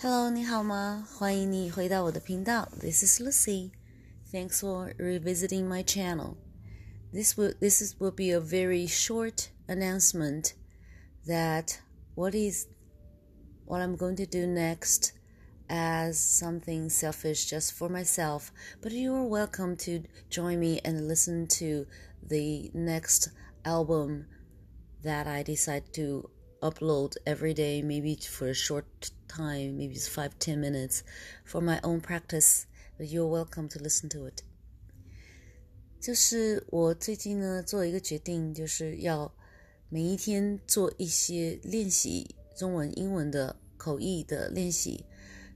Hello，你好吗？欢迎你回到我的频道。This is Lucy. Thanks for revisiting my channel. This will this is will be a very short announcement that what is what I'm going to do next as something selfish just for myself. But you are welcome to join me and listen to the next album that I decide to upload every day, maybe for a short time, maybe it's five, ten minutes for my own practice. But you're welcome to listen to it. 就是我最近呢做一个决定，就是要每一天做一些练习中文、英文的口译的练习，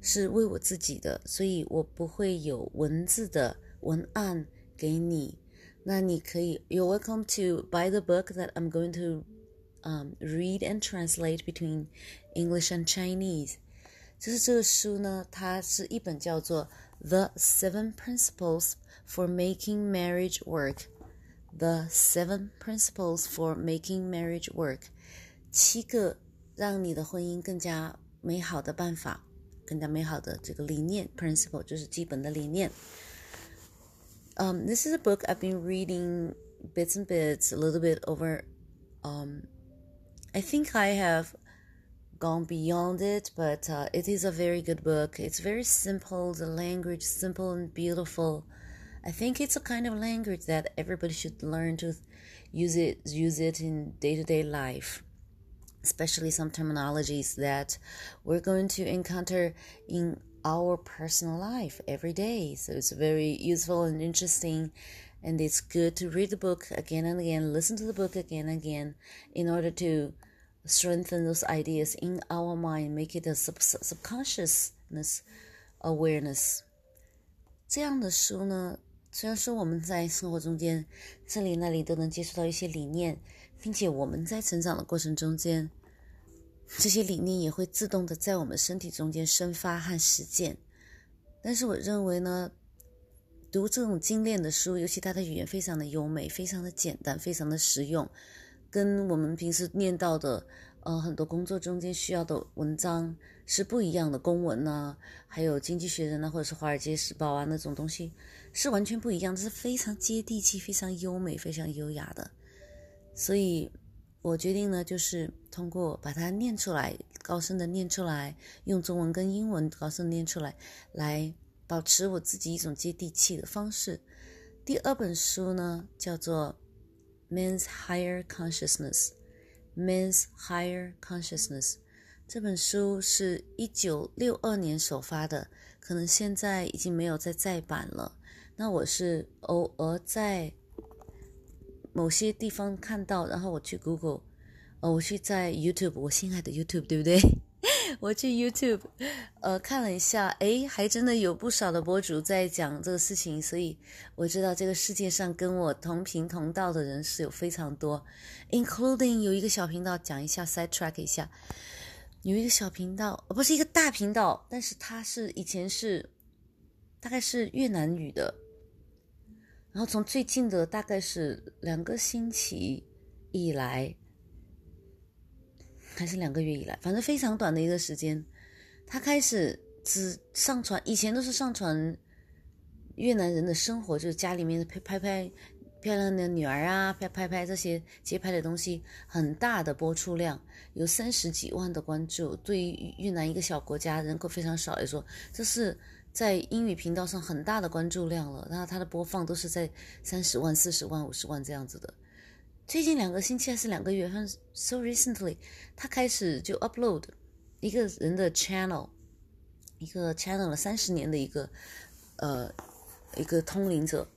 是为我自己的，所以我不会有文字的文案给你。那你可以，You're welcome to buy the book that I'm going to um, read and translate between English and Chinese。就是这个书呢，它是一本叫做《The Seven Principles for Making Marriage Work》。The Seven Principles for Making Marriage Work，七个让你的婚姻更加美好的办法，更加美好的这个理念。Principle 就是基本的理念。Um, this is a book I've been reading bits and bits, a little bit over. Um, I think I have gone beyond it, but uh, it is a very good book. It's very simple, the language simple and beautiful. I think it's a kind of language that everybody should learn to use it use it in day-to-day life. Especially some terminologies that we're going to encounter in our personal life every day. So it's very useful and interesting and it's good to read the book again and again, listen to the book again and again in order to strengthen those ideas in our mind, make it a sub subconsciousness awareness。这样的书呢，虽然说我们在生活中间这里那里都能接触到一些理念，并且我们在成长的过程中间，这些理念也会自动的在我们身体中间生发和实践。但是我认为呢， 读这种精炼的书，尤其它的语言非常的优美，非常的简单，非常的实用。跟我们平时念到的，呃，很多工作中间需要的文章是不一样的，公文呐，还有《经济学人》呐，或者是《华尔街时报》啊那种东西，是完全不一样，这是非常接地气、非常优美、非常优雅的。所以，我决定呢，就是通过把它念出来，高声的念出来，用中文跟英文高声念出来，来保持我自己一种接地气的方式。第二本书呢，叫做。Men's Higher Consciousness, Men's Higher Consciousness 这本书是一九六二年首发的，可能现在已经没有再再版了。那我是偶尔在某些地方看到，然后我去 Google，呃，我去在 YouTube，我心爱的 YouTube，对不对？我去 YouTube，呃，看了一下，诶，还真的有不少的博主在讲这个事情，所以我知道这个世界上跟我同频同道的人是有非常多，including 有一个小频道讲一下 side track 一下，有一个小频道，不是一个大频道，但是它是以前是大概是越南语的，然后从最近的大概是两个星期以来。还是两个月以来，反正非常短的一个时间，他开始只上传，以前都是上传越南人的生活，就是家里面拍拍拍漂亮的女儿啊，拍拍拍这些街拍的东西，很大的播出量，有三十几万的关注。对于越南一个小国家，人口非常少来说，这是在英语频道上很大的关注量了。然后它的播放都是在三十万、四十万、五十万这样子的。最近两个星期还是两个月，反正 so recently，他开始就 upload 一个人的 channel，一个 channel 了三十年的一个呃一个通灵者，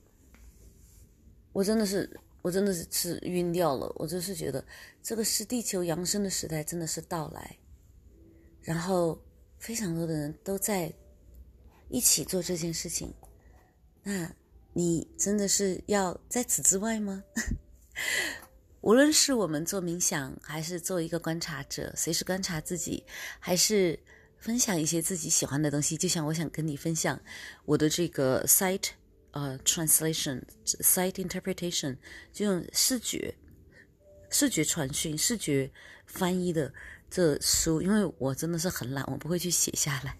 我真的是我真的是是晕掉了，我就是觉得这个是地球扬升的时代真的是到来，然后非常多的人都在一起做这件事情，那你真的是要在此之外吗？无论是我们做冥想，还是做一个观察者，随时观察自己，还是分享一些自己喜欢的东西，就像我想跟你分享我的这个 sight 呃 translation sight interpretation，就用视觉视觉传讯、视觉翻译的这书，因为我真的是很懒，我不会去写下来。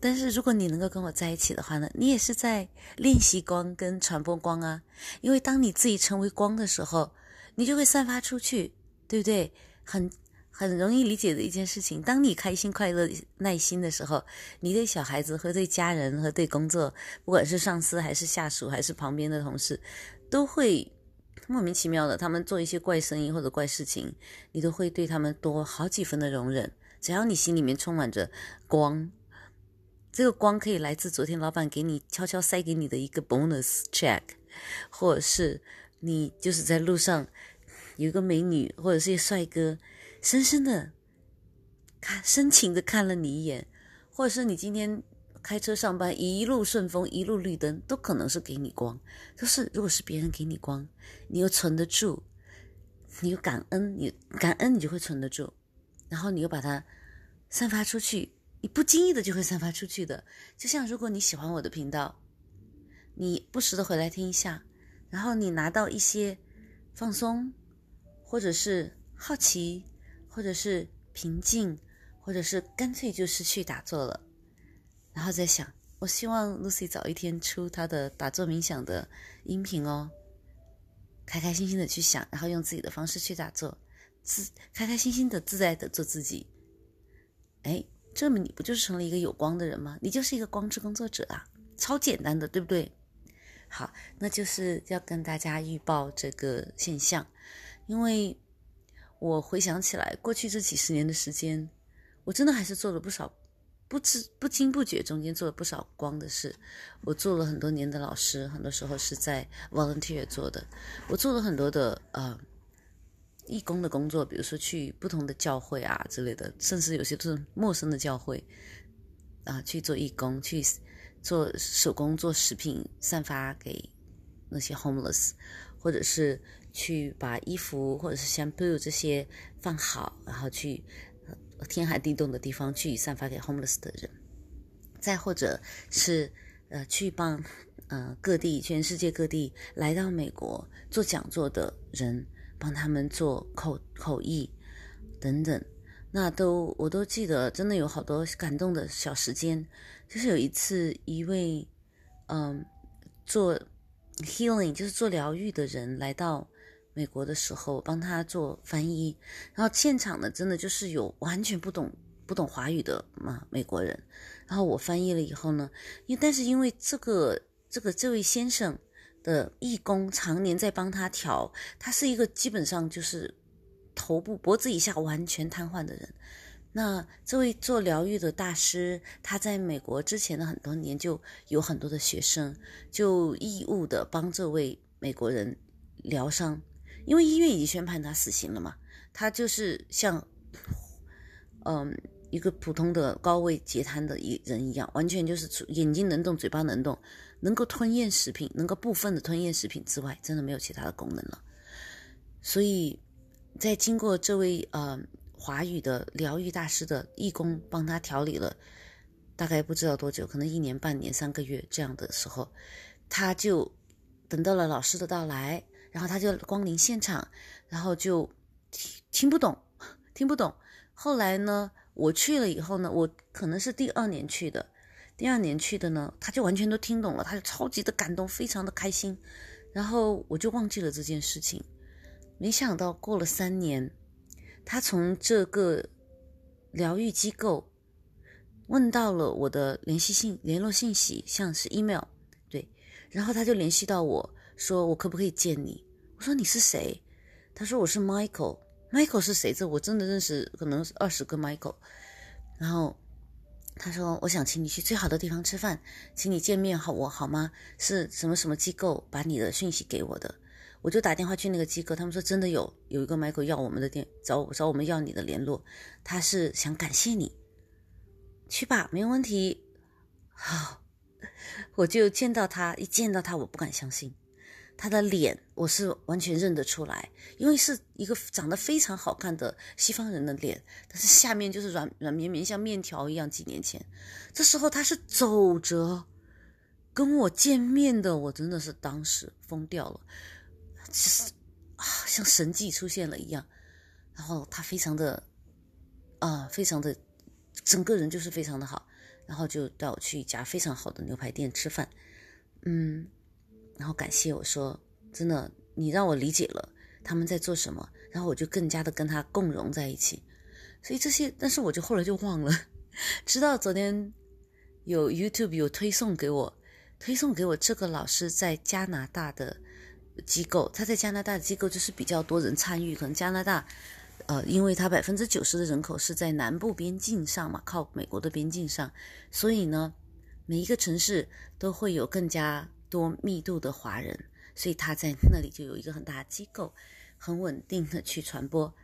但是如果你能够跟我在一起的话呢，你也是在练习光跟传播光啊。因为当你自己成为光的时候，你就会散发出去，对不对？很。很容易理解的一件事情，当你开心、快乐、耐心的时候，你对小孩子和对家人和对工作，不管是上司还是下属还是旁边的同事，都会莫名其妙的，他们做一些怪声音或者怪事情，你都会对他们多好几分的容忍。只要你心里面充满着光，这个光可以来自昨天老板给你悄悄塞给你的一个 bonus check，或者是你就是在路上有一个美女或者是一个帅哥。深深的看，深情的看了你一眼，或者是你今天开车上班一路顺风，一路绿灯，都可能是给你光。就是如果是别人给你光，你又存得住，你又感恩，你感恩你就会存得住，然后你又把它散发出去，你不经意的就会散发出去的。就像如果你喜欢我的频道，你不时的回来听一下，然后你拿到一些放松，或者是好奇。或者是平静，或者是干脆就失去打坐了，然后再想，我希望 Lucy 早一天出她的打坐冥想的音频哦，开开心心的去想，然后用自己的方式去打坐，自开开心心的自在的做自己。哎，这么你不就是成了一个有光的人吗？你就是一个光之工作者啊，超简单的，对不对？好，那就是要跟大家预报这个现象，因为。我回想起来，过去这几十年的时间，我真的还是做了不少，不知不经不觉中间做了不少光的事。我做了很多年的老师，很多时候是在 volunteer 做的。我做了很多的呃义工的工作，比如说去不同的教会啊之类的，甚至有些是陌生的教会啊去做义工，去做手工做食品散发给那些 homeless，或者是。去把衣服或者是 shampoo 这些放好，然后去天寒地冻的地方去散发给 homeless 的人，再或者是呃去帮呃各地全世界各地来到美国做讲座的人，帮他们做口口译等等，那都我都记得，真的有好多感动的小时间。就是有一次，一位嗯做 healing 就是做疗愈的人来到。美国的时候帮他做翻译，然后现场呢，真的就是有完全不懂不懂华语的嘛美国人，然后我翻译了以后呢，因但是因为这个这个这位先生的义工常年在帮他调，他是一个基本上就是头部脖子以下完全瘫痪的人，那这位做疗愈的大师，他在美国之前的很多年就有很多的学生就义务的帮这位美国人疗伤。因为医院已经宣判他死刑了嘛，他就是像，嗯，一个普通的高位截瘫的一人一样，完全就是眼睛能动，嘴巴能动，能够吞咽食品，能够部分的吞咽食品之外，真的没有其他的功能了。所以在经过这位呃华语的疗愈大师的义工帮他调理了大概不知道多久，可能一年半年三个月这样的时候，他就等到了老师的到来。然后他就光临现场，然后就听听不懂，听不懂。后来呢，我去了以后呢，我可能是第二年去的，第二年去的呢，他就完全都听懂了，他就超级的感动，非常的开心。然后我就忘记了这件事情。没想到过了三年，他从这个疗愈机构问到了我的联系信、联络信息，像是 email，对，然后他就联系到我。说我可不可以见你？我说你是谁？他说我是 Michael。Michael 是谁？这我真的认识，可能二十个 Michael。然后他说我想请你去最好的地方吃饭，请你见面好我好吗？是什么什么机构把你的讯息给我的？我就打电话去那个机构，他们说真的有有一个 Michael 要我们的电找找我们要你的联络，他是想感谢你。去吧，没有问题。好，我就见到他，一见到他我不敢相信。他的脸我是完全认得出来，因为是一个长得非常好看的西方人的脸，但是下面就是软软绵绵像面条一样。几年前，这时候他是走着跟我见面的，我真的是当时疯掉了，就是啊，像神迹出现了一样。然后他非常的啊，非常的整个人就是非常的好，然后就带我去一家非常好的牛排店吃饭，嗯，然后感谢我说真的，你让我理解了他们在做什么，然后我就更加的跟他共融在一起，所以这些，但是我就后来就忘了，直到昨天有 YouTube 有推送给我，推送给我这个老师在加拿大的机构，他在加拿大的机构就是比较多人参与，可能加拿大。呃，因为他百分之九十的人口是在南部边境上嘛，靠美国的边境上，所以呢，每一个城市都会有更加多密度的华人，所以他在那里就有一个很大的机构，很稳定的去传播。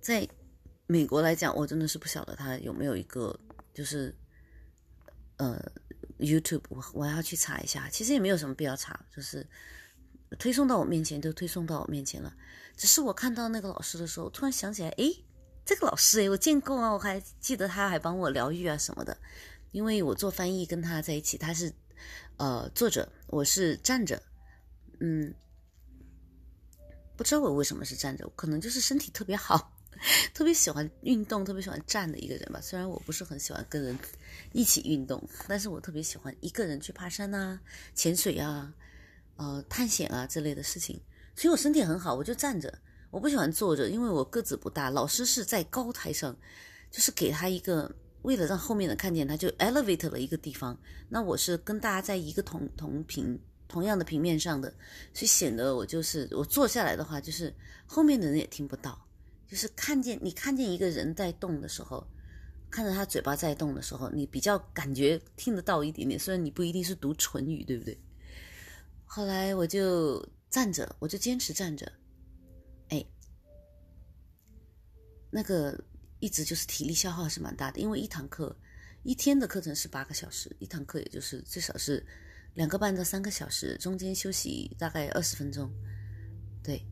在美国来讲，我真的是不晓得他有没有一个，就是呃，YouTube，我我要去查一下，其实也没有什么必要查，就是推送到我面前，就推送到我面前了。只是我看到那个老师的时候，突然想起来，诶，这个老师诶，我见过啊，我还记得他还帮我疗愈啊什么的。因为我做翻译跟他在一起，他是呃坐着，我是站着，嗯，不知道我为什么是站着，可能就是身体特别好，特别喜欢运动，特别喜欢站的一个人吧。虽然我不是很喜欢跟人一起运动，但是我特别喜欢一个人去爬山啊、潜水啊、呃探险啊之类的事情。所以我身体很好，我就站着，我不喜欢坐着，因为我个子不大。老师是在高台上，就是给他一个，为了让后面的看见他，就 elevate 了一个地方。那我是跟大家在一个同同平同样的平面上的，所以显得我就是我坐下来的话，就是后面的人也听不到，就是看见你看见一个人在动的时候，看着他嘴巴在动的时候，你比较感觉听得到一点点，虽然你不一定是读唇语，对不对？后来我就。站着，我就坚持站着。哎，那个一直就是体力消耗是蛮大的，因为一堂课一天的课程是八个小时，一堂课也就是最少是两个半到三个小时，中间休息大概二十分钟，对，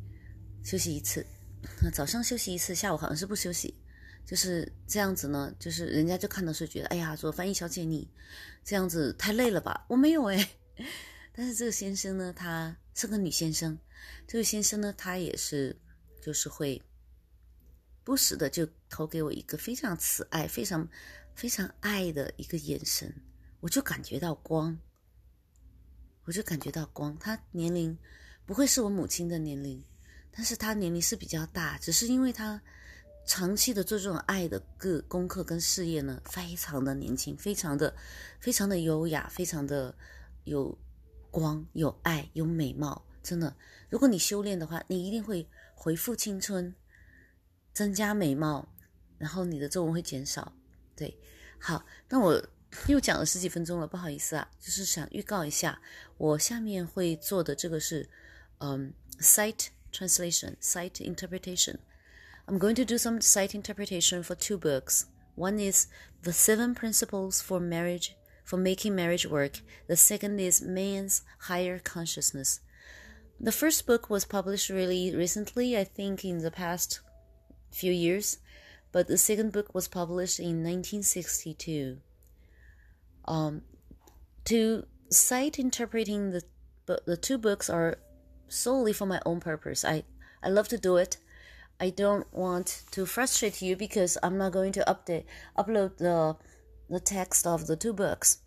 休息一次。早上休息一次，下午好像是不休息，就是这样子呢。就是人家就看到是觉得，哎呀，做翻译小姐你这样子太累了吧？我没有哎。但是这个先生呢，他是个女先生。这个先生呢，他也是，就是会不时的就投给我一个非常慈爱、非常非常爱的一个眼神，我就感觉到光，我就感觉到光。他年龄不会是我母亲的年龄，但是他年龄是比较大，只是因为他长期的做这种爱的个功课跟事业呢，非常的年轻，非常的非常的优雅，非常的有。光有爱有美貌，真的。如果你修炼的话，你一定会恢复青春，增加美貌，然后你的皱纹会减少。对，好，那我又讲了十几分钟了，不好意思啊，就是想预告一下，我下面会做的这个是，嗯，sight translation，sight interpretation。I'm going to do some sight interpretation for two books. One is The Seven Principles for Marriage for making marriage work. The second is Man's Higher Consciousness. The first book was published really recently, I think in the past few years, but the second book was published in 1962. Um, to cite interpreting the the two books are solely for my own purpose. I I love to do it. I don't want to frustrate you because I'm not going to update upload the the text of the two books.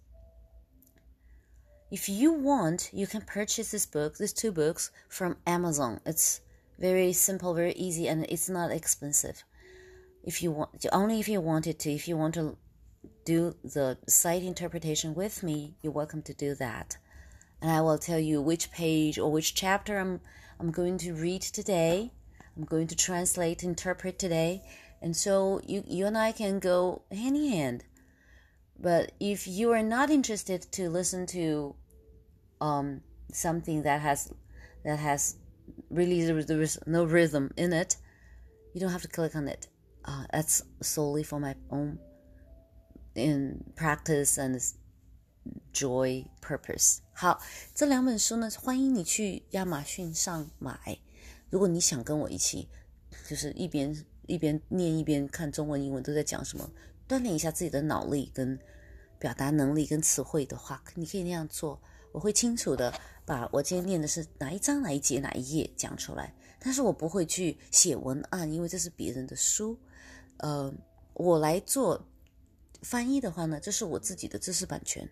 If you want, you can purchase this book, these two books from Amazon. It's very simple, very easy, and it's not expensive. If you want, only if you wanted to, if you want to do the sight interpretation with me, you're welcome to do that. And I will tell you which page or which chapter I'm I'm going to read today. I'm going to translate, interpret today. And so you you and I can go hand in hand but if you are not interested to listen to um, something that has that has really there is no rhythm in it, you don't have to click on it. Uh, that's solely for my own in practice and joy purpose. 好，这两本书呢，欢迎你去亚马逊上买。如果你想跟我一起，就是一边一边念一边看中文、英文都在讲什么，锻炼一下自己的脑力跟表达能力跟词汇的话，你可以那样做。我会清楚的 把我今天念的是哪一章哪一节哪一页讲出来，但是我不会去写文案，因为这是别人的书。呃，我来做翻译的话呢，这是我自己的知识版权，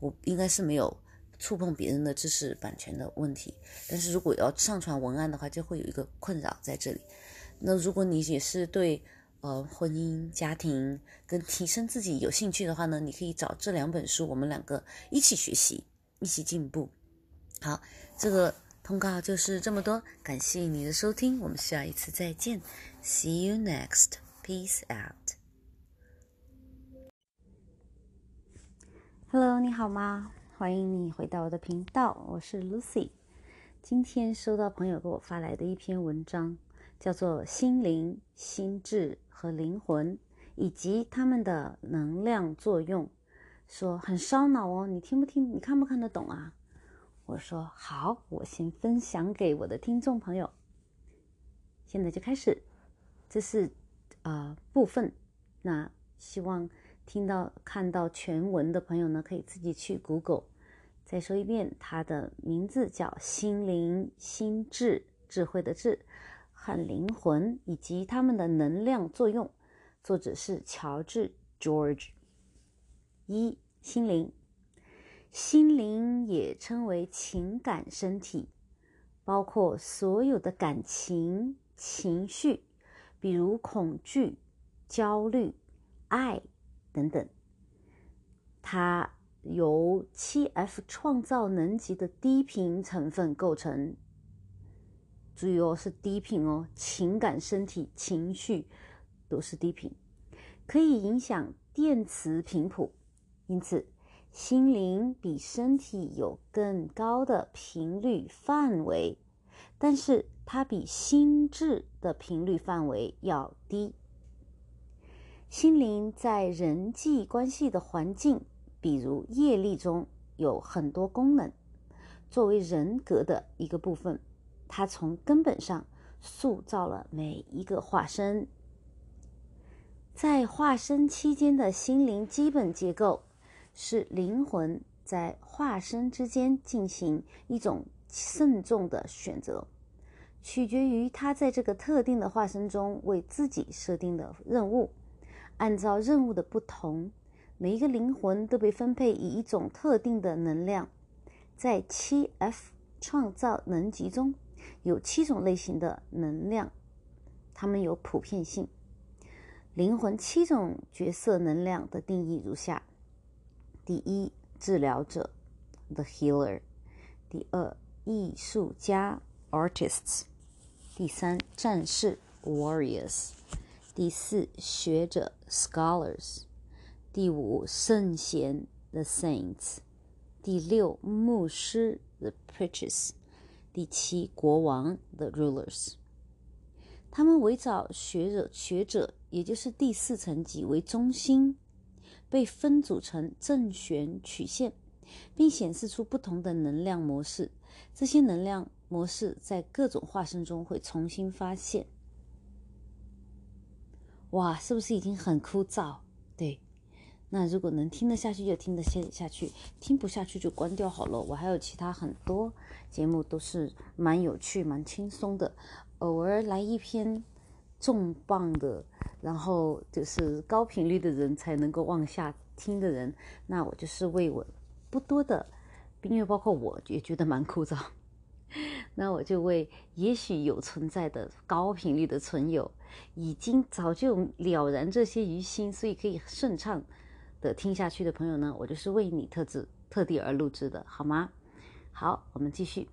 我应该是没有触碰别人的知识版权的问题。但是如果要上传文案的话，就会有一个困扰在这里。那如果你也是对呃婚姻、家庭跟提升自己有兴趣的话呢，你可以找这两本书，我们两个一起学习，一起进步。好，这个通告就是这么多，感谢你的收听，我们下一次再见，See you next, peace out. Hello，你好吗？欢迎你回到我的频道，我是 Lucy。今天收到朋友给我发来的一篇文章，叫做《心灵、心智和灵魂以及它们的能量作用》，说很烧脑哦，你听不听？你看不看得懂啊？我说好，我先分享给我的听众朋友。现在就开始，这是啊部分。那希望听到看到全文的朋友呢，可以自己去 Google。再说一遍，它的名字叫《心灵、心智、智慧的智和灵魂以及它们的能量作用》，作者是乔治 George。一心灵。心灵也称为情感身体，包括所有的感情、情绪，比如恐惧、焦虑、爱等等。它由七 F 创造能级的低频成分构成。注意哦，是低频哦，情感身体、情绪都是低频，可以影响电磁频谱，因此。心灵比身体有更高的频率范围，但是它比心智的频率范围要低。心灵在人际关系的环境，比如业力中有很多功能。作为人格的一个部分，它从根本上塑造了每一个化身。在化身期间的心灵基本结构。是灵魂在化身之间进行一种慎重的选择，取决于他在这个特定的化身中为自己设定的任务。按照任务的不同，每一个灵魂都被分配以一种特定的能量。在七 F 创造能级中有七种类型的能量，它们有普遍性。灵魂七种角色能量的定义如下。第一，治疗者，the healer；第二，艺术家，artists；第三，战士，warriors；第四，学者，scholars；第五，圣贤，the saints；第六，牧师，the preachers；第七，国王，the rulers。他们围绕学者，学者，也就是第四层级为中心。被分组成正弦曲线，并显示出不同的能量模式。这些能量模式在各种化身中会重新发现。哇，是不是已经很枯燥？对，那如果能听得下去就听得下下去，听不下去就关掉好了。我还有其他很多节目都是蛮有趣、蛮轻松的，偶尔来一篇重磅的。然后就是高频率的人才能够往下听的人，那我就是为我不多的，因为包括我也觉得蛮枯燥，那我就为也许有存在的高频率的存有，已经早就了然这些于心，所以可以顺畅的听下去的朋友呢，我就是为你特制特地而录制的，好吗？好，我们继续。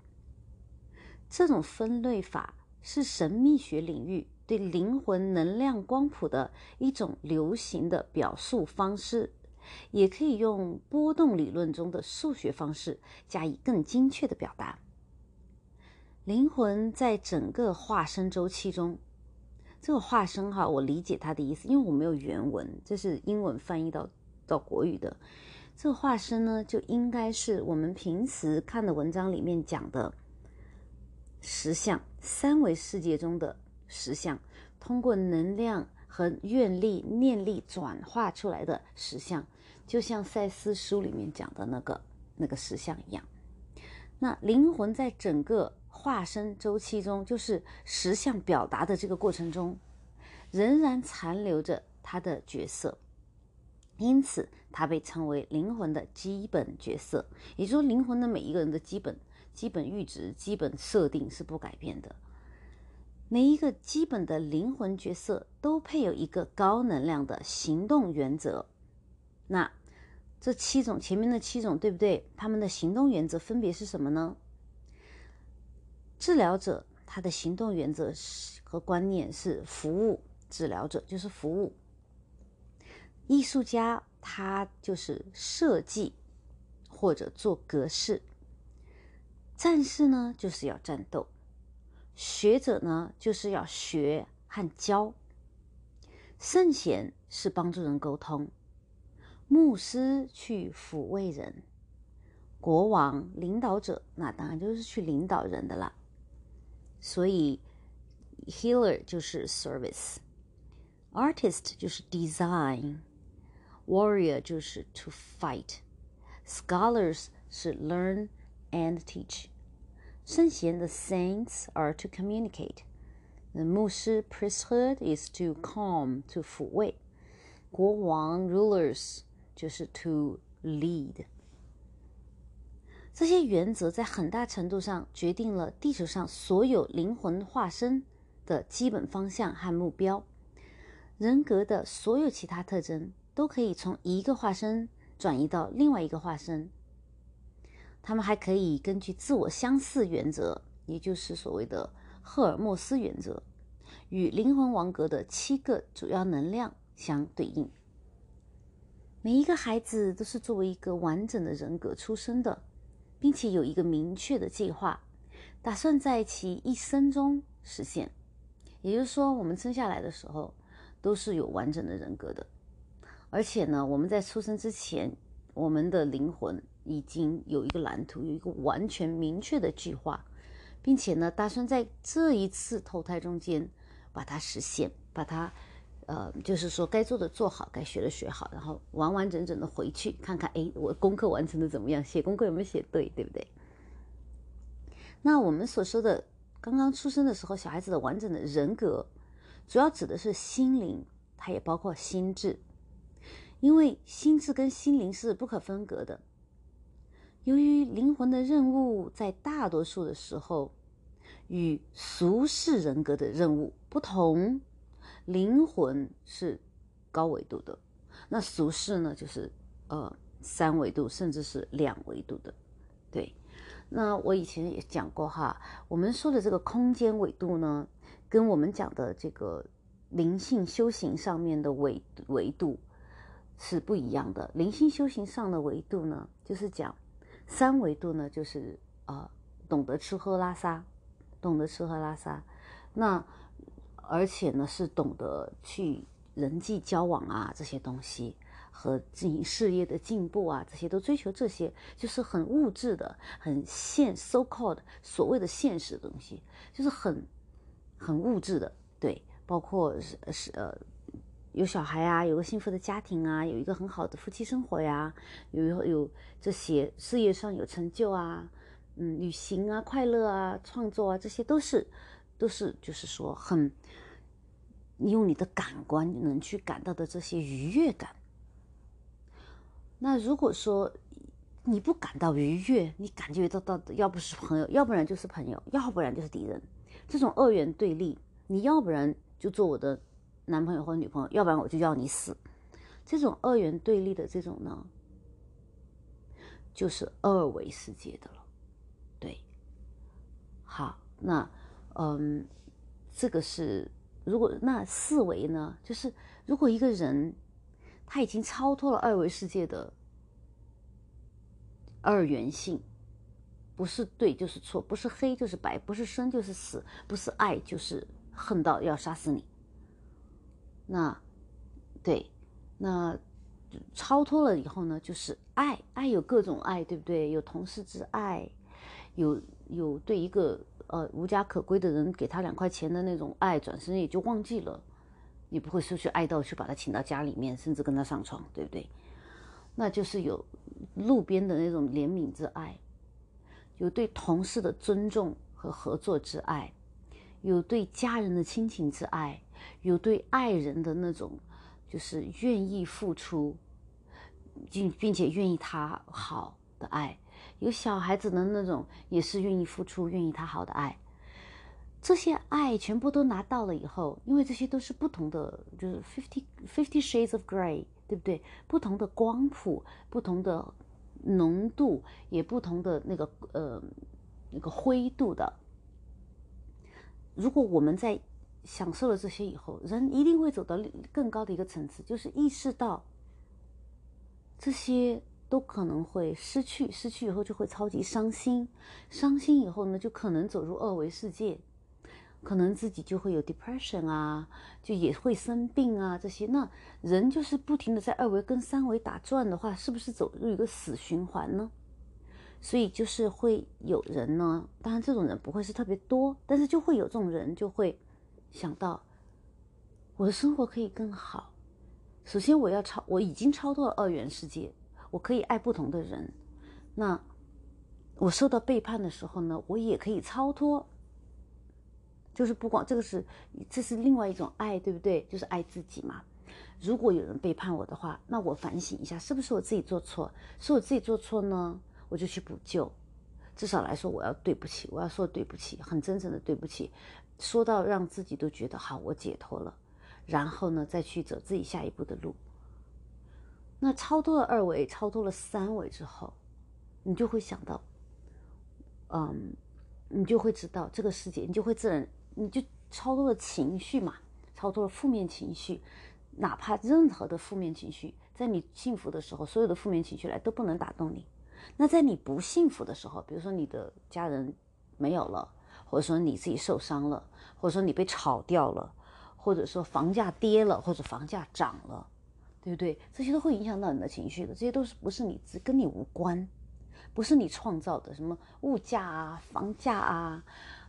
这种分类法是神秘学领域。对灵魂能量光谱的一种流行的表述方式，也可以用波动理论中的数学方式加以更精确的表达。灵魂在整个化身周期中，这个化身哈，我理解它的意思，因为我没有原文，这是英文翻译到到国语的。这个化身呢，就应该是我们平时看的文章里面讲的实相三维世界中的。实相通过能量和愿力、念力转化出来的实相，就像赛斯书里面讲的那个那个实相一样。那灵魂在整个化身周期中，就是实相表达的这个过程中，仍然残留着他的角色，因此他被称为灵魂的基本角色。也就是说，灵魂的每一个人的基本、基本阈值、基本设定是不改变的。每一个基本的灵魂角色都配有一个高能量的行动原则。那这七种前面的七种，对不对？他们的行动原则分别是什么呢？治疗者他的行动原则是和观念是服务，治疗者就是服务。艺术家他就是设计或者做格式，战士呢就是要战斗。学者呢，就是要学和教；圣贤是帮助人沟通，牧师去抚慰人，国王领导者那当然就是去领导人的啦。所以，healer 就是 service，artist 就是 design，warrior 就是 to fight，scholars 是 learn and teach。圣贤的 saints are to communicate. The 牧师 priesthood is to calm, to 抚慰。国王 rulers 就是 to lead。这些原则在很大程度上决定了地球上所有灵魂化身的基本方向和目标。人格的所有其他特征都可以从一个化身转移到另外一个化身。他们还可以根据自我相似原则，也就是所谓的赫尔墨斯原则，与灵魂王格的七个主要能量相对应。每一个孩子都是作为一个完整的人格出生的，并且有一个明确的计划，打算在其一生中实现。也就是说，我们生下来的时候都是有完整的人格的，而且呢，我们在出生之前，我们的灵魂。已经有一个蓝图，有一个完全明确的计划，并且呢，打算在这一次投胎中间把它实现，把它，呃，就是说该做的做好，该学的学好，然后完完整整的回去看看，哎，我功课完成的怎么样？写功课有没有写对，对不对？那我们所说的刚刚出生的时候，小孩子的完整的人格，主要指的是心灵，它也包括心智，因为心智跟心灵是不可分割的。由于灵魂的任务在大多数的时候与俗世人格的任务不同，灵魂是高维度的，那俗世呢就是呃三维度甚至是两维度的。对，那我以前也讲过哈，我们说的这个空间维度呢，跟我们讲的这个灵性修行上面的维维度是不一样的。灵性修行上的维度呢，就是讲。三维度呢，就是啊，懂得吃喝拉撒，懂得吃喝拉撒，那而且呢是懂得去人际交往啊这些东西和进行事业的进步啊，这些都追求这些，就是很物质的、很现 so called 所谓的现实的东西，就是很很物质的，对，包括是是呃。有小孩啊，有个幸福的家庭啊，有一个很好的夫妻生活呀，有有这些事业上有成就啊，嗯，旅行啊，快乐啊，创作啊，这些都是都是就是说很，你用你的感官能去感到的这些愉悦感。那如果说你不感到愉悦，你感觉到到要不是朋友，要不然就是朋友，要不然就是敌人，这种二元对立，你要不然就做我的。男朋友或女朋友，要不然我就要你死。这种二元对立的这种呢，就是二维世界的了。对，好，那嗯，这个是如果那四维呢，就是如果一个人他已经超脱了二维世界的二元性，不是对就是错，不是黑就是白，不是生就是死，不是爱就是恨到要杀死你。那，对，那超脱了以后呢，就是爱，爱有各种爱，对不对？有同事之爱，有有对一个呃无家可归的人给他两块钱的那种爱，转身也就忘记了，你不会说去爱到去把他请到家里面，甚至跟他上床，对不对？那就是有路边的那种怜悯之爱，有对同事的尊重和合作之爱，有对家人的亲情之爱，有对爱人的那种就是愿意付出，并并且愿意他好的爱，有小孩子的那种也是愿意付出、愿意他好的爱。这些爱全部都拿到了以后，因为这些都是不同的，就是 fifty fifty shades of grey，对不对？不同的光谱，不同的浓度，也不同的那个呃那个灰度的。如果我们在享受了这些以后，人一定会走到更高的一个层次，就是意识到这些都可能会失去，失去以后就会超级伤心，伤心以后呢，就可能走入二维世界。可能自己就会有 depression 啊，就也会生病啊，这些那人就是不停的在二维跟三维打转的话，是不是走入一个死循环呢？所以就是会有人呢，当然这种人不会是特别多，但是就会有这种人就会想到，我的生活可以更好。首先我要超，我已经超脱了二元世界，我可以爱不同的人。那我受到背叛的时候呢，我也可以超脱。就是不光这个是，这是另外一种爱，对不对？就是爱自己嘛。如果有人背叛我的话，那我反省一下，是不是我自己做错？是我自己做错呢，我就去补救。至少来说，我要对不起，我要说对不起，很真诚的对不起，说到让自己都觉得好，我解脱了。然后呢，再去走自己下一步的路。那超脱了二维，超脱了三维之后，你就会想到，嗯，你就会知道这个世界，你就会自然。你就超脱了情绪嘛，超脱了负面情绪，哪怕任何的负面情绪，在你幸福的时候，所有的负面情绪来都不能打动你。那在你不幸福的时候，比如说你的家人没有了，或者说你自己受伤了，或者说你被炒掉了，或者说房价跌了，或者房价涨了，对不对？这些都会影响到你的情绪的，这些都是不是你跟你无关，不是你创造的，什么物价啊，房价啊。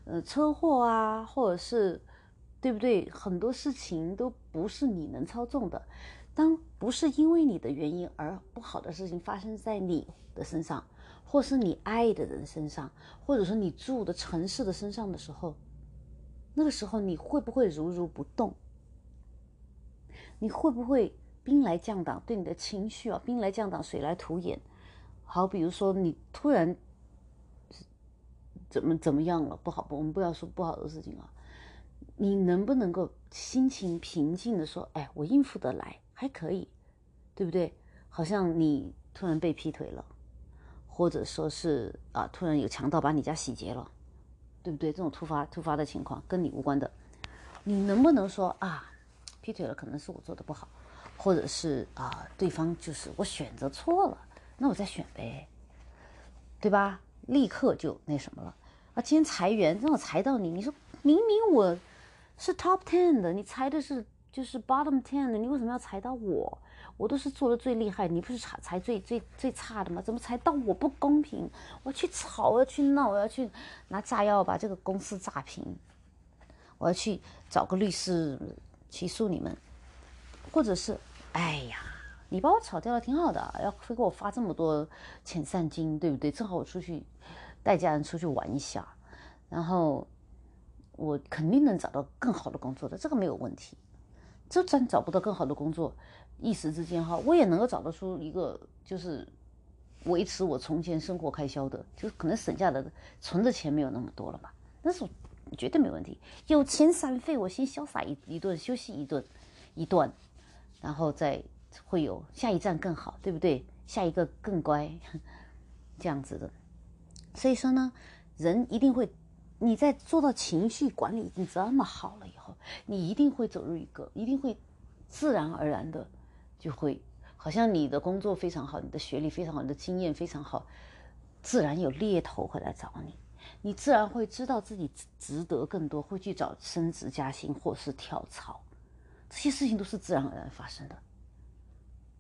呃，车祸啊，或者是，对不对？很多事情都不是你能操纵的。当不是因为你的原因而不好的事情发生在你的身上，或是你爱的人身上，或者说你住的城市的身上的时候，那个时候你会不会如如不动？你会不会兵来将挡？对你的情绪啊，兵来将挡，水来土掩。好，比如说你突然。怎么怎么样了？不好，我们不要说不好的事情啊。你能不能够心情平静的说，哎，我应付得来，还可以，对不对？好像你突然被劈腿了，或者说是啊，突然有强盗把你家洗劫了，对不对？这种突发突发的情况跟你无关的，你能不能说啊，劈腿了可能是我做的不好，或者是啊，对方就是我选择错了，那我再选呗，对吧？立刻就那什么了。啊，今天裁员让我裁到你，你说明明我是 top ten 的，你裁的是就是 bottom ten 的，你为什么要裁到我？我都是做的最厉害，你不是才才最最最差的吗？怎么才到我不公平？我要去吵，我要去闹，我要去拿炸药把这个公司炸平，我要去找个律师起诉你们，或者是哎呀，你把我炒掉了挺好的，要非给我发这么多遣散金，对不对？正好我出去。带家人出去玩一下，然后我肯定能找到更好的工作的，这个没有问题。就算找不到更好的工作，一时之间哈，我也能够找得出一个就是维持我从前生活开销的，就是可能省下的存的钱没有那么多了嘛，但是绝对没问题。有钱散费，我先潇洒一一顿，休息一顿一段，然后再会有下一站更好，对不对？下一个更乖，这样子的。所以说呢，人一定会，你在做到情绪管理已经这么好了以后，你一定会走入一个，一定会自然而然的就会，好像你的工作非常好，你的学历非常好，你的经验非常好，自然有猎头会来找你，你自然会知道自己值得更多，会去找升职加薪或是跳槽，这些事情都是自然而然发生的。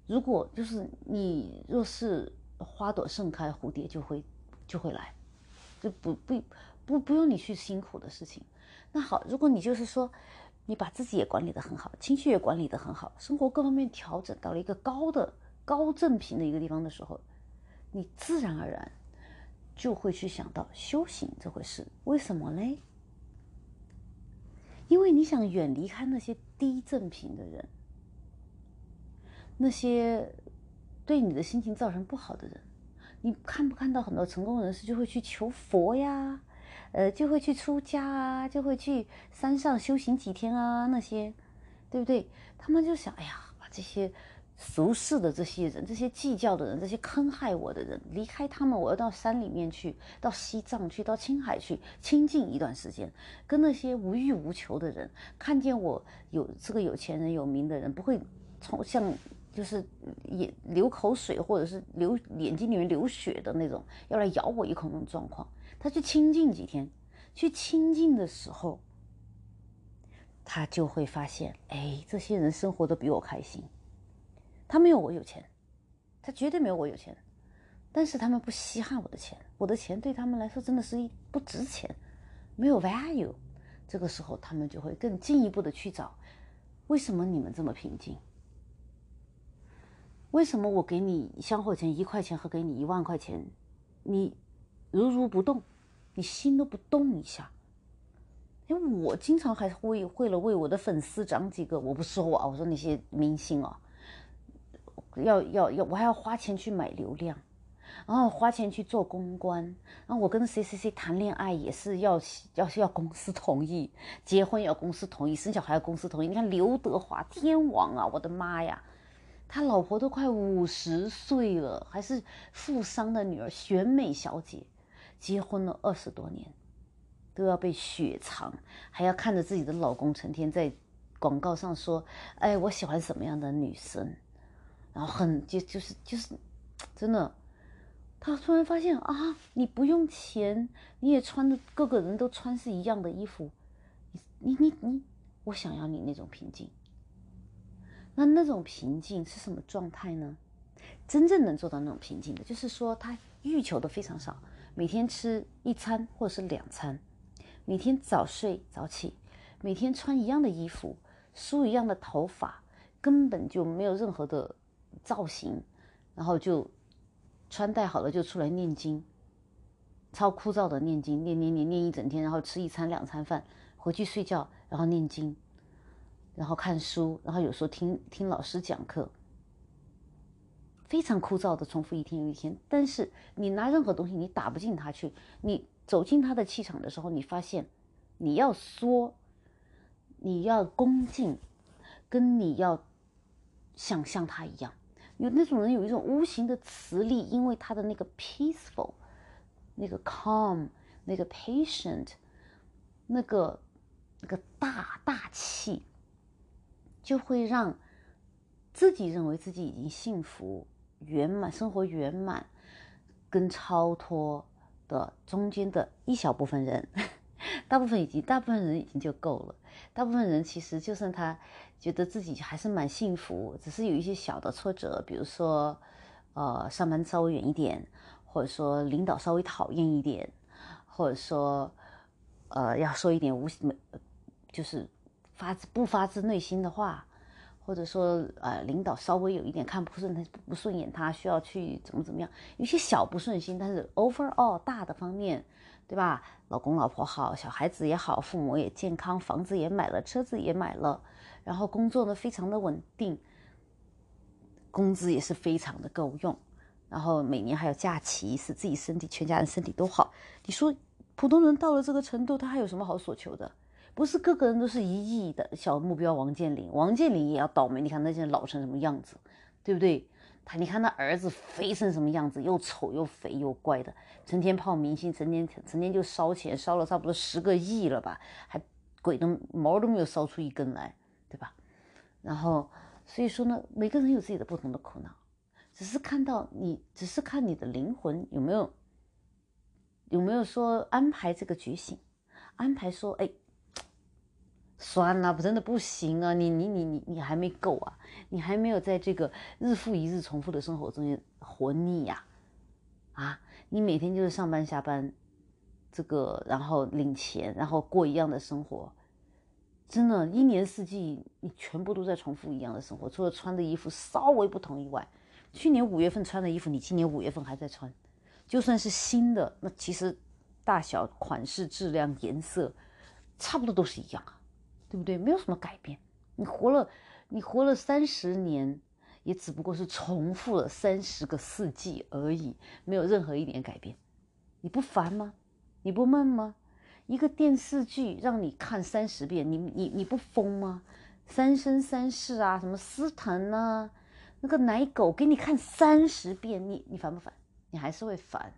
如果就是你若是花朵盛开，蝴蝶就会。就会来，就不不不不用你去辛苦的事情。那好，如果你就是说，你把自己也管理的很好，情绪也管理的很好，生活各方面调整到了一个高的高正频的一个地方的时候，你自然而然就会去想到修行这回事。为什么嘞？因为你想远离开那些低正频的人，那些对你的心情造成不好的人。你看不看到很多成功人士就会去求佛呀，呃，就会去出家啊，就会去山上修行几天啊，那些，对不对？他们就想，哎呀，把这些俗世的这些人，这些计较的人，这些坑害我的人，离开他们，我要到山里面去，到西藏去，到青海去，清静一段时间，跟那些无欲无求的人，看见我有这个有钱人、有名的人，不会从像。就是眼流口水，或者是流眼睛里面流血的那种，要来咬我一口那种状况。他去清静几天，去清静的时候，他就会发现，哎，这些人生活的比我开心。他没有我有钱，他绝对没有我有钱，但是他们不稀罕我的钱，我的钱对他们来说真的是不值钱，没有 value。这个时候，他们就会更进一步的去找，为什么你们这么平静？为什么我给你香火钱一块钱和给你一万块钱，你如如不动，你心都不动一下？因为我经常还会为了为我的粉丝涨几个，我不说啊，我说那些明星啊，要要要，我还要花钱去买流量，然后花钱去做公关，然后我跟谁谁谁谈恋爱也是要要要公司同意，结婚要公司同意，生小孩要公司同意。你看刘德华天王啊，我的妈呀！他老婆都快五十岁了，还是富商的女儿，选美小姐，结婚了二十多年，都要被雪藏，还要看着自己的老公成天在广告上说：“哎，我喜欢什么样的女生。”然后很就就是就是，真的，他突然发现啊，你不用钱，你也穿的各个人都穿是一样的衣服，你你你你，我想要你那种平静。那那种平静是什么状态呢？真正能做到那种平静的，就是说他欲求的非常少，每天吃一餐或者是两餐，每天早睡早起，每天穿一样的衣服，梳一样的头发，根本就没有任何的造型，然后就穿戴好了就出来念经，超枯燥的念经，念念念念一整天，然后吃一餐两餐饭，回去睡觉，然后念经。然后看书，然后有时候听听老师讲课，非常枯燥的重复一天又一天。但是你拿任何东西，你打不进他去。你走进他的气场的时候，你发现你要说，你要恭敬，跟你要想像他一样。有那种人有一种无形的磁力，因为他的那个 peaceful，那个 calm，那个 patient，那个那个大大气。就会让自己认为自己已经幸福圆满，生活圆满跟超脱的中间的一小部分人，大部分已经大部分人已经就够了。大部分人其实就算他觉得自己还是蛮幸福，只是有一些小的挫折，比如说呃上班稍微远一点，或者说领导稍微讨厌一点，或者说呃要说一点无就是。发自不发自内心的话，或者说呃，领导稍微有一点看不顺他不顺眼，他需要去怎么怎么样，有些小不顺心，但是 overall 大的方面，对吧？老公老婆好，小孩子也好，父母也健康，房子也买了，车子也买了，然后工作呢非常的稳定，工资也是非常的够用，然后每年还有假期，使自己身体全家人身体都好。你说普通人到了这个程度，他还有什么好所求的？不是个个人都是一亿的小目标。王健林，王健林也要倒霉。你看那些老成什么样子，对不对？他，你看他儿子肥成什么样子，又丑又肥又怪的，成天泡明星，成天成天就烧钱，烧了差不多十个亿了吧，还鬼都毛都没有烧出一根来，对吧？然后，所以说呢，每个人有自己的不同的苦恼，只是看到你，只是看你的灵魂有没有有没有说安排这个觉醒，安排说，哎。酸了，不真的不行啊！你你你你你还没够啊！你还没有在这个日复一日重复的生活中间活腻呀！啊，你每天就是上班下班，这个然后领钱，然后过一样的生活，真的，一年四季你全部都在重复一样的生活，除了穿的衣服稍微不同以外，去年五月份穿的衣服，你今年五月份还在穿；就算是新的，那其实大小、款式、质量、颜色，差不多都是一样啊，对不对？没有什么改变。你活了，你活了三十年，也只不过是重复了三十个四季而已，没有任何一点改变。你不烦吗？你不闷吗？一个电视剧让你看三十遍，你你你不疯吗？三生三世啊，什么斯坦呐，那个奶狗给你看三十遍，你你烦不烦？你还是会烦，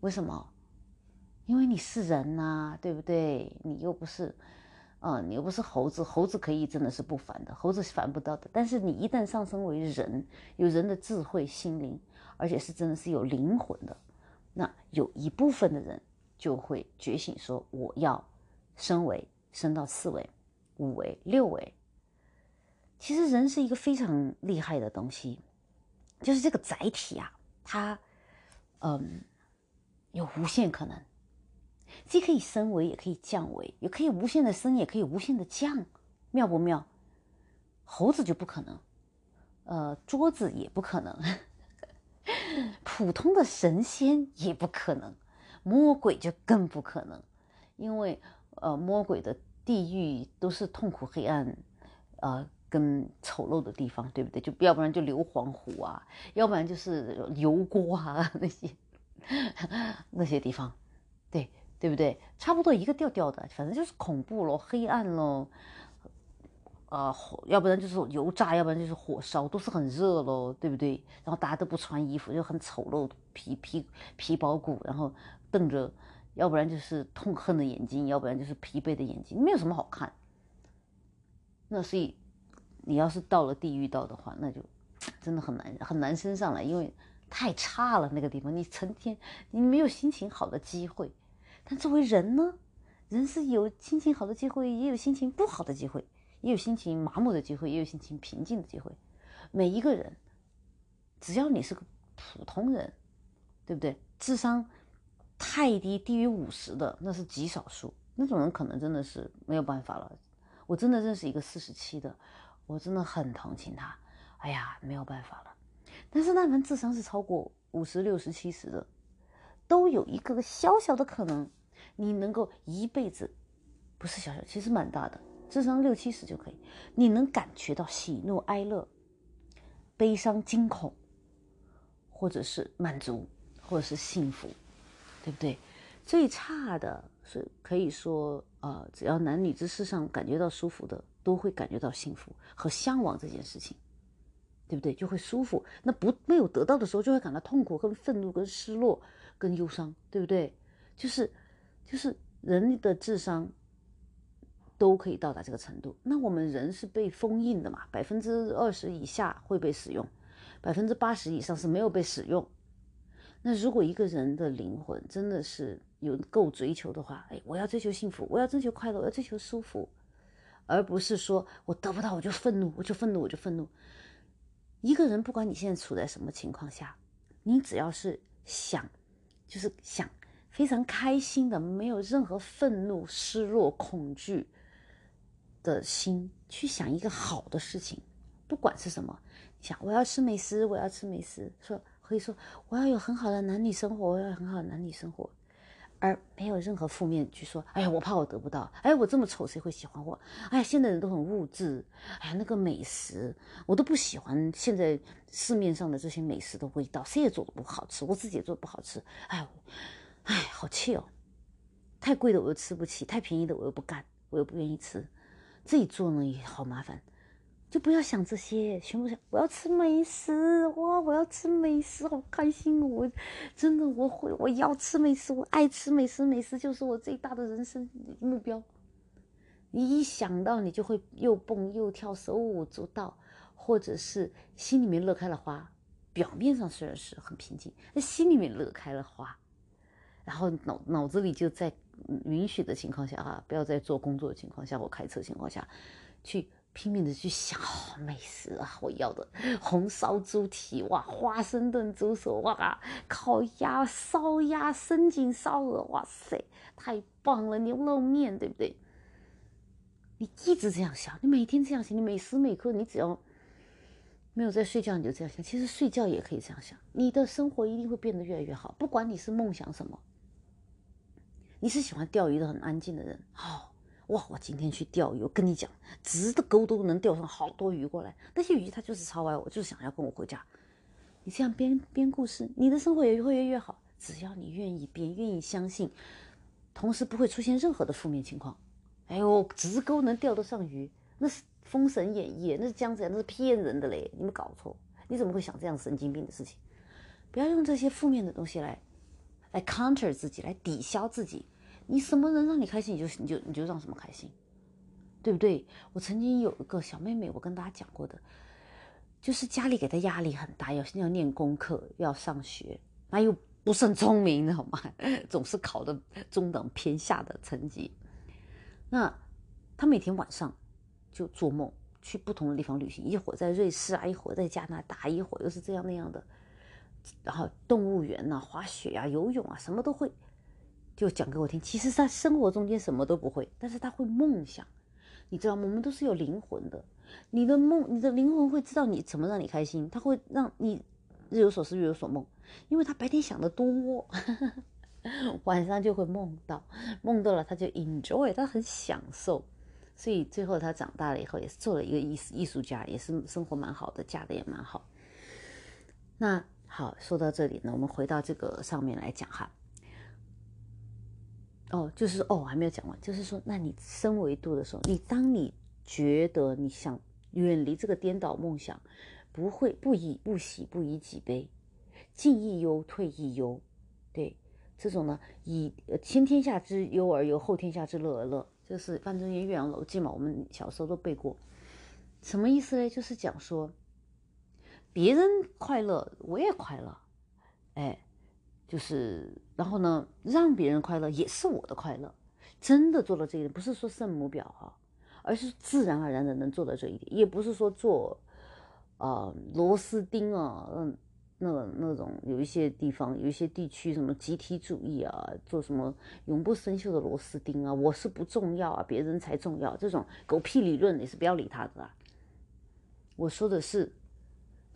为什么？因为你是人呐，对不对？你又不是，啊，你又不是猴子，猴子可以真的是不烦的，猴子是烦不到的。但是你一旦上升为人，有人的智慧心灵，而且是真的是有灵魂的，那有一部分的人就会觉醒，说我要升维，升到四维、五维、六维。其实人是一个非常厉害的东西，就是这个载体啊，它。嗯，有无限可能，既可以升维，也可以降维，也可以无限的升，也可以无限的降，妙不妙？猴子就不可能，呃，桌子也不可能，普通的神仙也不可能，魔鬼就更不可能，因为呃，魔鬼的地狱都是痛苦黑暗，呃。跟丑陋的地方，对不对？就要不然就硫磺湖啊，要不然就是油锅啊那些那些地方，对对不对？差不多一个调调的，反正就是恐怖咯，黑暗咯，呃，要不然就是油炸，要不然就是火烧，都是很热咯，对不对？然后大家都不穿衣服，就很丑陋，皮皮皮包骨，然后瞪着，要不然就是痛恨的眼睛，要不然就是疲惫的眼睛，没有什么好看。那所以。你要是到了地狱道的话，那就真的很难很难升上来，因为太差了那个地方。你成天你没有心情好的机会，但作为人呢，人是有心情好的机会，也有心情不好的机会，也有心情麻木的机会，也有心情平静的机会。每一个人，只要你是个普通人，对不对？智商太低，低于五十的那是极少数，那种人可能真的是没有办法了。我真的认识一个四十七的。我真的很同情他，哎呀，没有办法了。但是那人智商是超过五十六、十七十的，都有一个小小的可能，你能够一辈子，不是小小，其实蛮大的，智商六七十就可以，你能感觉到喜怒哀乐、悲伤惊恐，或者是满足，或者是幸福，对不对？最差的是可以说，呃，只要男女之事上感觉到舒服的。都会感觉到幸福和向往这件事情，对不对？就会舒服。那不没有得到的时候，就会感到痛苦、跟愤怒、跟失落、跟忧伤，对不对？就是就是人的智商都可以到达这个程度。那我们人是被封印的嘛？百分之二十以下会被使用，百分之八十以上是没有被使用。那如果一个人的灵魂真的是有够追求的话，哎，我要追求幸福，我要追求快乐，我要追求舒服。而不是说我得不到我就愤怒，我就愤怒，我就愤怒。一个人不管你现在处在什么情况下，你只要是想，就是想非常开心的，没有任何愤怒、失落、恐惧的心去想一个好的事情，不管是什么，想我要吃美食，我要吃美食，说可以说我要有很好的男女生活，我要很好的男女生活。而没有任何负面去说，哎呀，我怕我得不到，哎，我这么丑，谁会喜欢我？哎呀，现在人都很物质，哎呀，那个美食我都不喜欢，现在市面上的这些美食的味道，谁也做的不好吃，我自己也做的不好吃，哎，哎，好气哦！太贵的我又吃不起，太便宜的我又不干，我又不愿意吃，自己做呢也好麻烦。就不要想这些，全部想我要吃美食哇！我要吃美食，好开心！我真的我会我要吃美食，我爱吃美食，美食就是我最大的人生目标。你一想到，你就会又蹦又跳，手舞足蹈，或者是心里面乐开了花。表面上虽然是很平静，但心里面乐开了花，然后脑脑子里就在允许的情况下啊，不要在做工作的情况下或开车情况下去。拼命的去想美食啊！我要的红烧猪蹄哇，花生炖猪手哇，烤鸭、烧鸭、生煎烧鹅，哇塞，太棒了！牛肉面，对不对？你一直这样想，你每天这样想，你每时每刻，你只要没有在睡觉你就这样想，其实睡觉也可以这样想，你的生活一定会变得越来越好。不管你是梦想什么，你是喜欢钓鱼的很安静的人，好哇，我今天去钓鱼，我跟你讲，直的钩都能钓上好多鱼过来，那些鱼它就是超爱我，就是想要跟我回家。你这样编编故事，你的生活也会越越好。只要你愿意编，愿意相信，同时不会出现任何的负面情况。哎呦，直钩能钓得上鱼，那是《封神演义》，那是姜子牙，那是骗人的嘞！你们搞错，你怎么会想这样神经病的事情？不要用这些负面的东西来来 counter 自己，来抵消自己。你什么人让你开心，你就你就你就让什么开心，对不对？我曾经有一个小妹妹，我跟大家讲过的。就是家里给她压力很大，要要念功课，要上学，那又不是很聪明，知道吗？总是考的中等偏下的成绩。那他每天晚上就做梦，去不同的地方旅行，一会儿在瑞士啊，一会儿在加拿大，一会儿又是这样那样的。然后动物园呐，滑雪啊，游泳啊，什么都会，就讲给我听。其实他生活中间什么都不会，但是他会梦想。你知道吗？我们都是有灵魂的。你的梦，你的灵魂会知道你怎么让你开心，他会让你日有所思，夜有所梦，因为他白天想的多，晚上就会梦到，梦到了他就 enjoy，他很享受。所以最后他长大了以后，也是做了一个艺艺术家，也是生活蛮好的，嫁的也蛮好。那好，说到这里呢，我们回到这个上面来讲哈。哦，就是哦，还没有讲完，就是说，那你升维度的时候，你当你觉得你想远离这个颠倒梦想，不会不以不喜不以己悲，进亦忧退亦忧，对这种呢，以先天下之忧而忧，后天下之乐而乐，这是范仲淹《岳阳楼记》嘛，我们小时候都背过。什么意思呢？就是讲说，别人快乐，我也快乐，哎。就是，然后呢，让别人快乐也是我的快乐。真的做到这一点，不是说圣母婊哈，而是自然而然的能做到这一点。也不是说做，啊螺丝钉啊，嗯，那那种有一些地方，有一些地区什么集体主义啊，做什么永不生锈的螺丝钉啊，我是不重要啊，别人才重要。这种狗屁理论你是不要理他的啊。我说的是，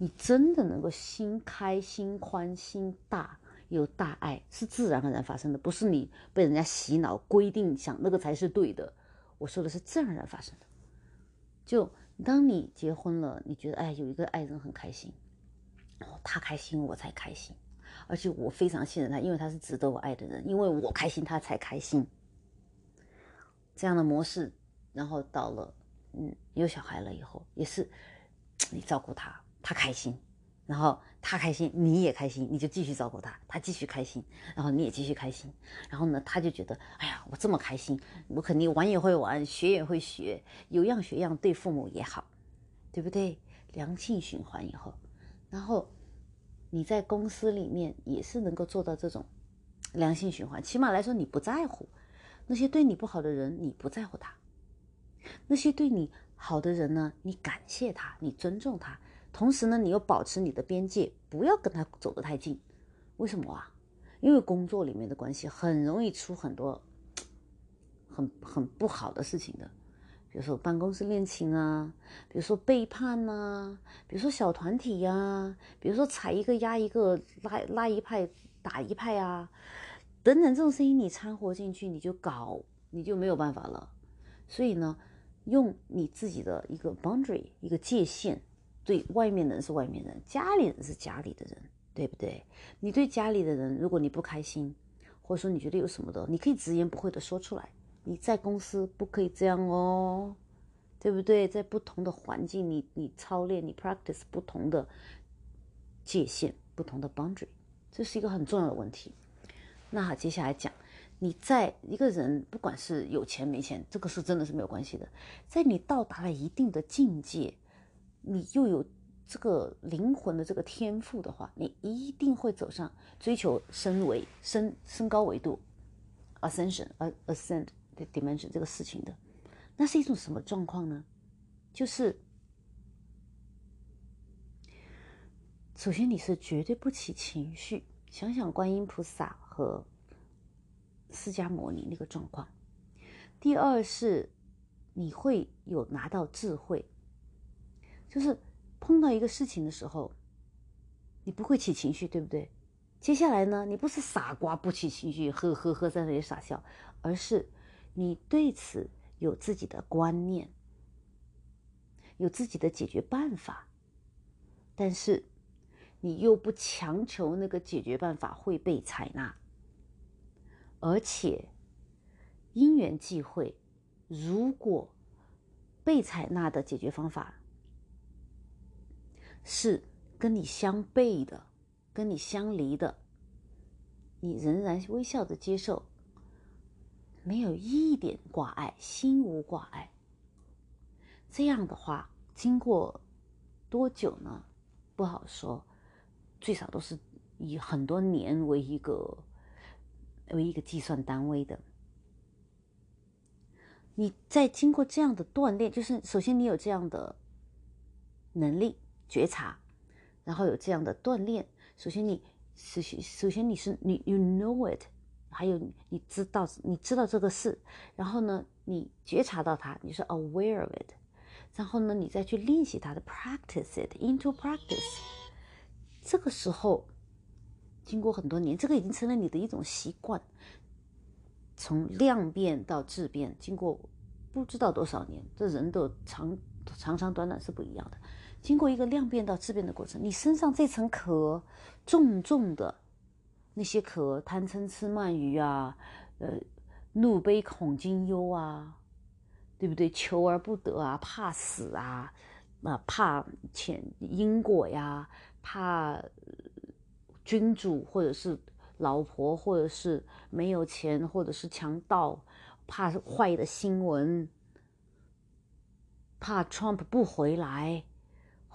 你真的能够心开、心宽、心大。有大爱是自然而然发生的，不是你被人家洗脑规定想那个才是对的。我说的是自然而然发生的。就当你结婚了，你觉得哎有一个爱人很开心，哦他开心我才开心，而且我非常信任他，因为他是值得我爱的人，因为我开心他才开心。这样的模式，然后到了嗯有小孩了以后，也是 你照顾他，他开心。然后他开心，你也开心，你就继续照顾他，他继续开心，然后你也继续开心。然后呢，他就觉得，哎呀，我这么开心，我肯定玩也会玩，学也会学，有样学样，对父母也好，对不对？良性循环以后，然后你在公司里面也是能够做到这种良性循环。起码来说，你不在乎那些对你不好的人，你不在乎他；那些对你好的人呢，你感谢他，你尊重他。同时呢，你又保持你的边界，不要跟他走得太近。为什么啊？因为工作里面的关系很容易出很多很很不好的事情的，比如说办公室恋情啊，比如说背叛呐，比如说小团体呀，比如说踩一个压一个，拉拉一派打一派啊，等等这种声音你掺和进去，你就搞你就没有办法了。所以呢，用你自己的一个 boundary 一个界限。对外面的人是外面人，家里人是家里的人，对不对？你对家里的人，如果你不开心，或者说你觉得有什么的，你可以直言不讳的说出来。你在公司不可以这样哦，对不对？在不同的环境，你你操练，你 practice 不同的界限，不同的 boundary，这是一个很重要的问题。那好，接下来讲，你在一个人，不管是有钱没钱，这个是真的是没有关系的，在你到达了一定的境界。你又有这个灵魂的这个天赋的话，你一定会走上追求升维、升升高维度，ascension、a ascend 的 dimension 这个事情的。那是一种什么状况呢？就是首先你是绝对不起情绪，想想观音菩萨和释迦牟尼那个状况。第二是你会有拿到智慧。就是碰到一个事情的时候，你不会起情绪，对不对？接下来呢，你不是傻瓜不起情绪，呵呵呵在那里傻笑，而是你对此有自己的观念，有自己的解决办法，但是你又不强求那个解决办法会被采纳，而且因缘际会，如果被采纳的解决方法是跟你相悖的、跟你相离的，你仍然微笑着接受，没有一点挂碍，心无挂碍。这样的话，经过多久呢？不好说，最少都是以很多年为一个为一个计算单位的。你在经过这样的锻炼，就是首先你有这样的能力觉察，然后有这样的锻炼。首先你首先首先你是你 you know it，还有你知道你知道这个事，然后呢你觉察到它，你是 aware of it，然后呢你再去练习它的 practice it into practice。这个时候经过很多年，这个已经成了你的一种习惯。从量变到质变，经过不知道多少年，这人的长长长短短是不一样的。经过一个量变到质变的过程，你身上这层壳重重的那些壳，贪嗔痴慢疑啊，呃，怒悲恐惊忧啊，对不对？求而不得啊，怕死啊，啊，怕前因果呀，怕君主或者是。老婆，或者是没有钱，或者是强盗，怕坏的新闻，怕 Trump 不回来，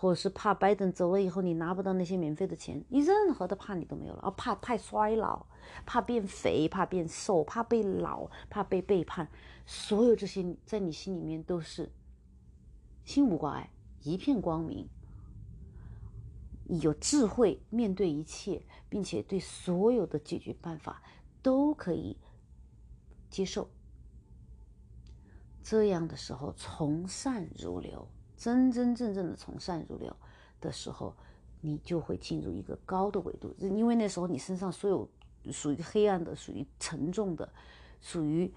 或者是怕拜登走了以后你拿不到那些免费的钱，你任何的怕你都没有了啊！怕太衰老，怕变肥，怕变瘦，怕被老，怕被背叛，所有这些在你心里面都是心无挂碍，一片光明。有智慧面对一切，并且对所有的解决办法都可以接受。这样的时候，从善如流，真真正正的从善如流的时候，你就会进入一个高的维度。因为那时候你身上所有属于黑暗的、属于沉重的、属于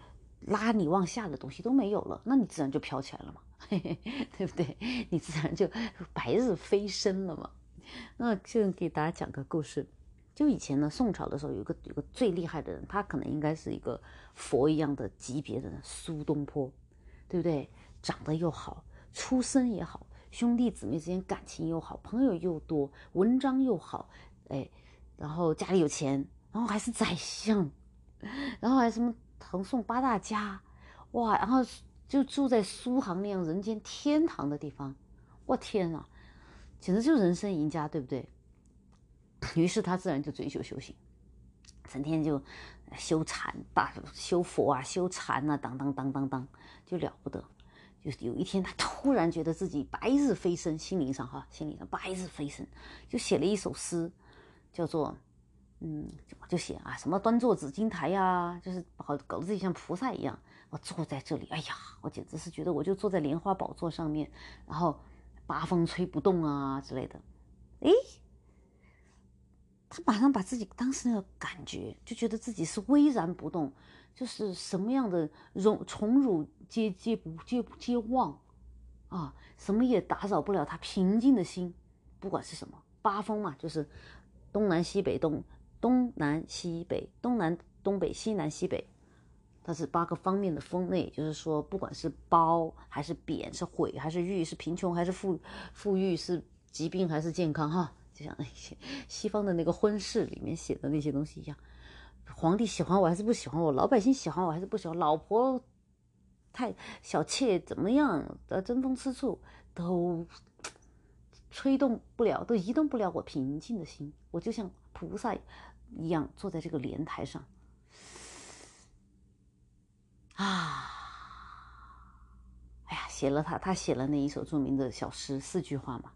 拉你往下的东西都没有了，那你自然就飘起来了嘛，对不对？你自然就白日飞升了嘛。那就给大家讲个故事，就以前呢，宋朝的时候，有个有个最厉害的人，他可能应该是一个佛一样的级别的人，苏东坡，对不对？长得又好，出身也好，兄弟姊妹之间感情又好，朋友又多，文章又好，哎，然后家里有钱，然后还是宰相，然后还什么唐宋八大家，哇，然后就住在苏杭那样人间天堂的地方，我天啊！简直就是人生赢家，对不对？于是他自然就追求修行，整天就修禅、大修佛啊、修禅啊，当当当当当，就了不得。就是有一天，他突然觉得自己白日飞升，心灵上哈，心灵上白日飞升，就写了一首诗，叫做嗯，就写啊，什么端坐紫金台呀，就是搞搞得自己像菩萨一样。我坐在这里，哎呀，我简直是觉得我就坐在莲花宝座上面，然后。八风吹不动啊之类的，诶，他马上把自己当时那个感觉，就觉得自己是巍然不动，就是什么样的荣宠辱接接不接不接旺啊，什么也打扰不了他平静的心，不管是什么八风嘛，就是东南西北东东南西北东南东北西南西北。它是八个方面的风，那也就是说，不管是褒还是贬，是毁还是誉，是贫穷还是富富裕，是疾病还是健康，哈，就像那些西方的那个婚事里面写的那些东西一样，皇帝喜欢我还是不喜欢我，老百姓喜欢我还是不喜欢，老婆太小妾怎么样的争风吃醋，都吹动不了，都移动不了我平静的心，我就像菩萨一样坐在这个莲台上。啊，哎呀，写了他，他写了那一首著名的小诗，四句话嘛，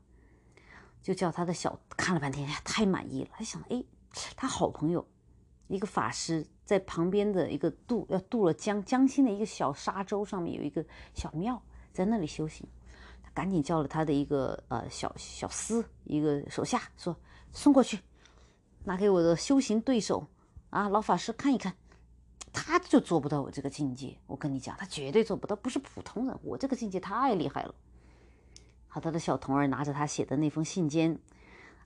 就叫他的小看了半天，太满意了。他想，哎，他好朋友一个法师在旁边的一个渡要渡了江江心的一个小沙洲上面有一个小庙，在那里修行。他赶紧叫了他的一个呃小小厮，一个手下，说送过去，拿给我的修行对手啊老法师看一看。他就做不到我这个境界，我跟你讲，他绝对做不到，不是普通人。我这个境界太厉害了。好，他的小童儿拿着他写的那封信笺，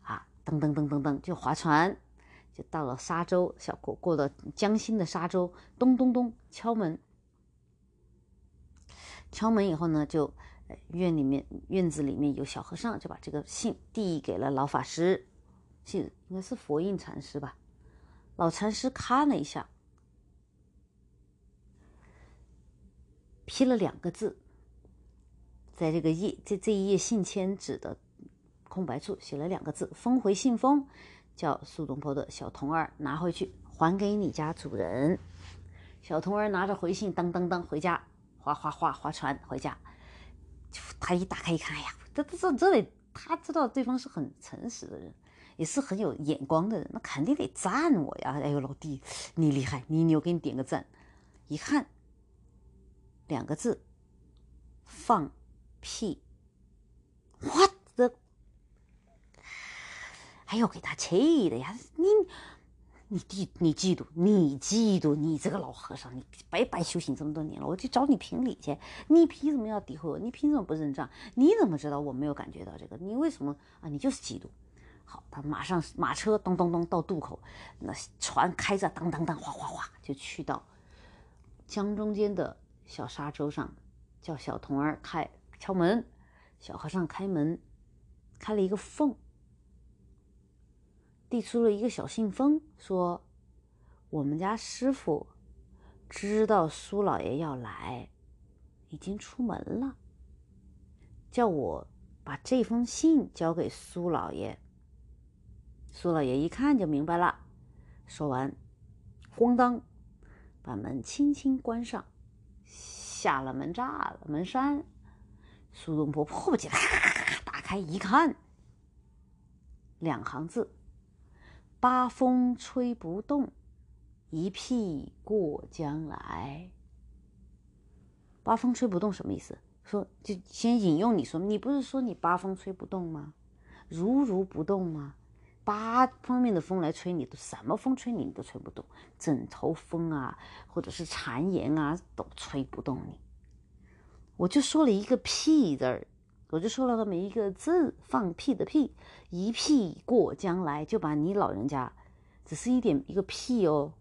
啊，噔噔噔噔噔就划船，就到了沙洲，小过过了江心的沙洲，咚咚咚敲门。敲门以后呢，就院里面院子里面有小和尚，就把这个信递给了老法师，信应该是佛印禅师吧。老禅师看了一下。批了两个字，在这个页这这一页信签纸的空白处写了两个字：“封回信封，叫苏东坡的小童儿拿回去，还给你家主人。”小童儿拿着回信，当当当回家，划划划划船回家。他一打开一看，哎呀，这这这这得他知道对方是很诚实的人，也是很有眼光的人，那肯定得赞我呀！哎呦，老弟，你厉害，你牛，给你点个赞。一看。两个字，放屁！我的，哎呦，给他气的呀！你，你嫉你嫉妒，你嫉妒，你这个老和尚，你白白修行这么多年了，我去找你评理去。你凭什么要诋毁我？你凭什么不认账？你怎么知道我没有感觉到这个？你为什么啊？你就是嫉妒。好，他马上马车咚咚咚到渡口，那船开着，当当当，哗哗哗，就去到江中间的。小沙洲上，叫小童儿开敲门，小和尚开门，开了一个缝，递出了一个小信封，说：“我们家师傅知道苏老爷要来，已经出门了，叫我把这封信交给苏老爷。”苏老爷一看就明白了，说完，咣当，把门轻轻关上。下了门栅了门栓，苏东坡迫不及待打开一看，两行字：“八风吹不动，一屁过江来。”八风吹不动什么意思？说就先引用你说，你不是说你八风吹不动吗？如如不动吗？八方面的风来吹你，都什么风吹你，你都吹不动。枕头风啊，或者是谗言啊，都吹不动你。我就说了一个屁字儿，我就说了那么一个字，放屁的屁，一屁过江来，就把你老人家，只是一点一个屁哦，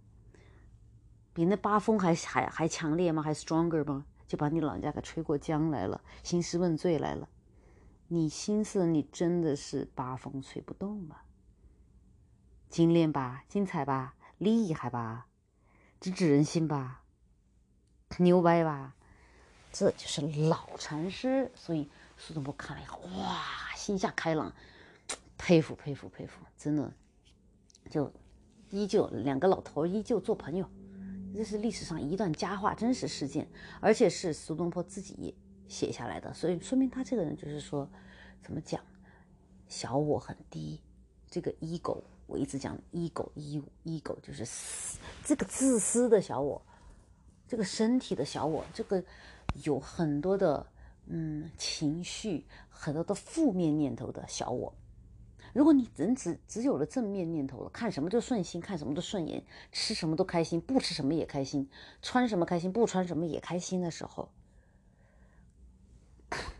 比那八风还还还强烈吗？还 stronger 吗？就把你老人家给吹过江来了，兴师问罪来了。你心思，你真的是八风吹不动吗？精炼吧，精彩吧，厉害吧，直指人心吧，牛掰吧，这就是老禅师。所以苏东坡看了以后，哇，心下开朗，佩服佩服佩服，真的，就依旧两个老头依旧做朋友。这是历史上一段佳话，真实事件，而且是苏东坡自己写下来的，所以说明他这个人就是说，怎么讲，小我很低，这个 ego。我一直讲 ego，ego 就是这个自私的小我，这个身体的小我，这个有很多的嗯情绪，很多的负面念头的小我。如果你人只只有了正面念头了，看什么都顺心，看什么都顺眼，吃什么都开心，不吃什么也开心，穿什么开心，不穿什么也开心的时候，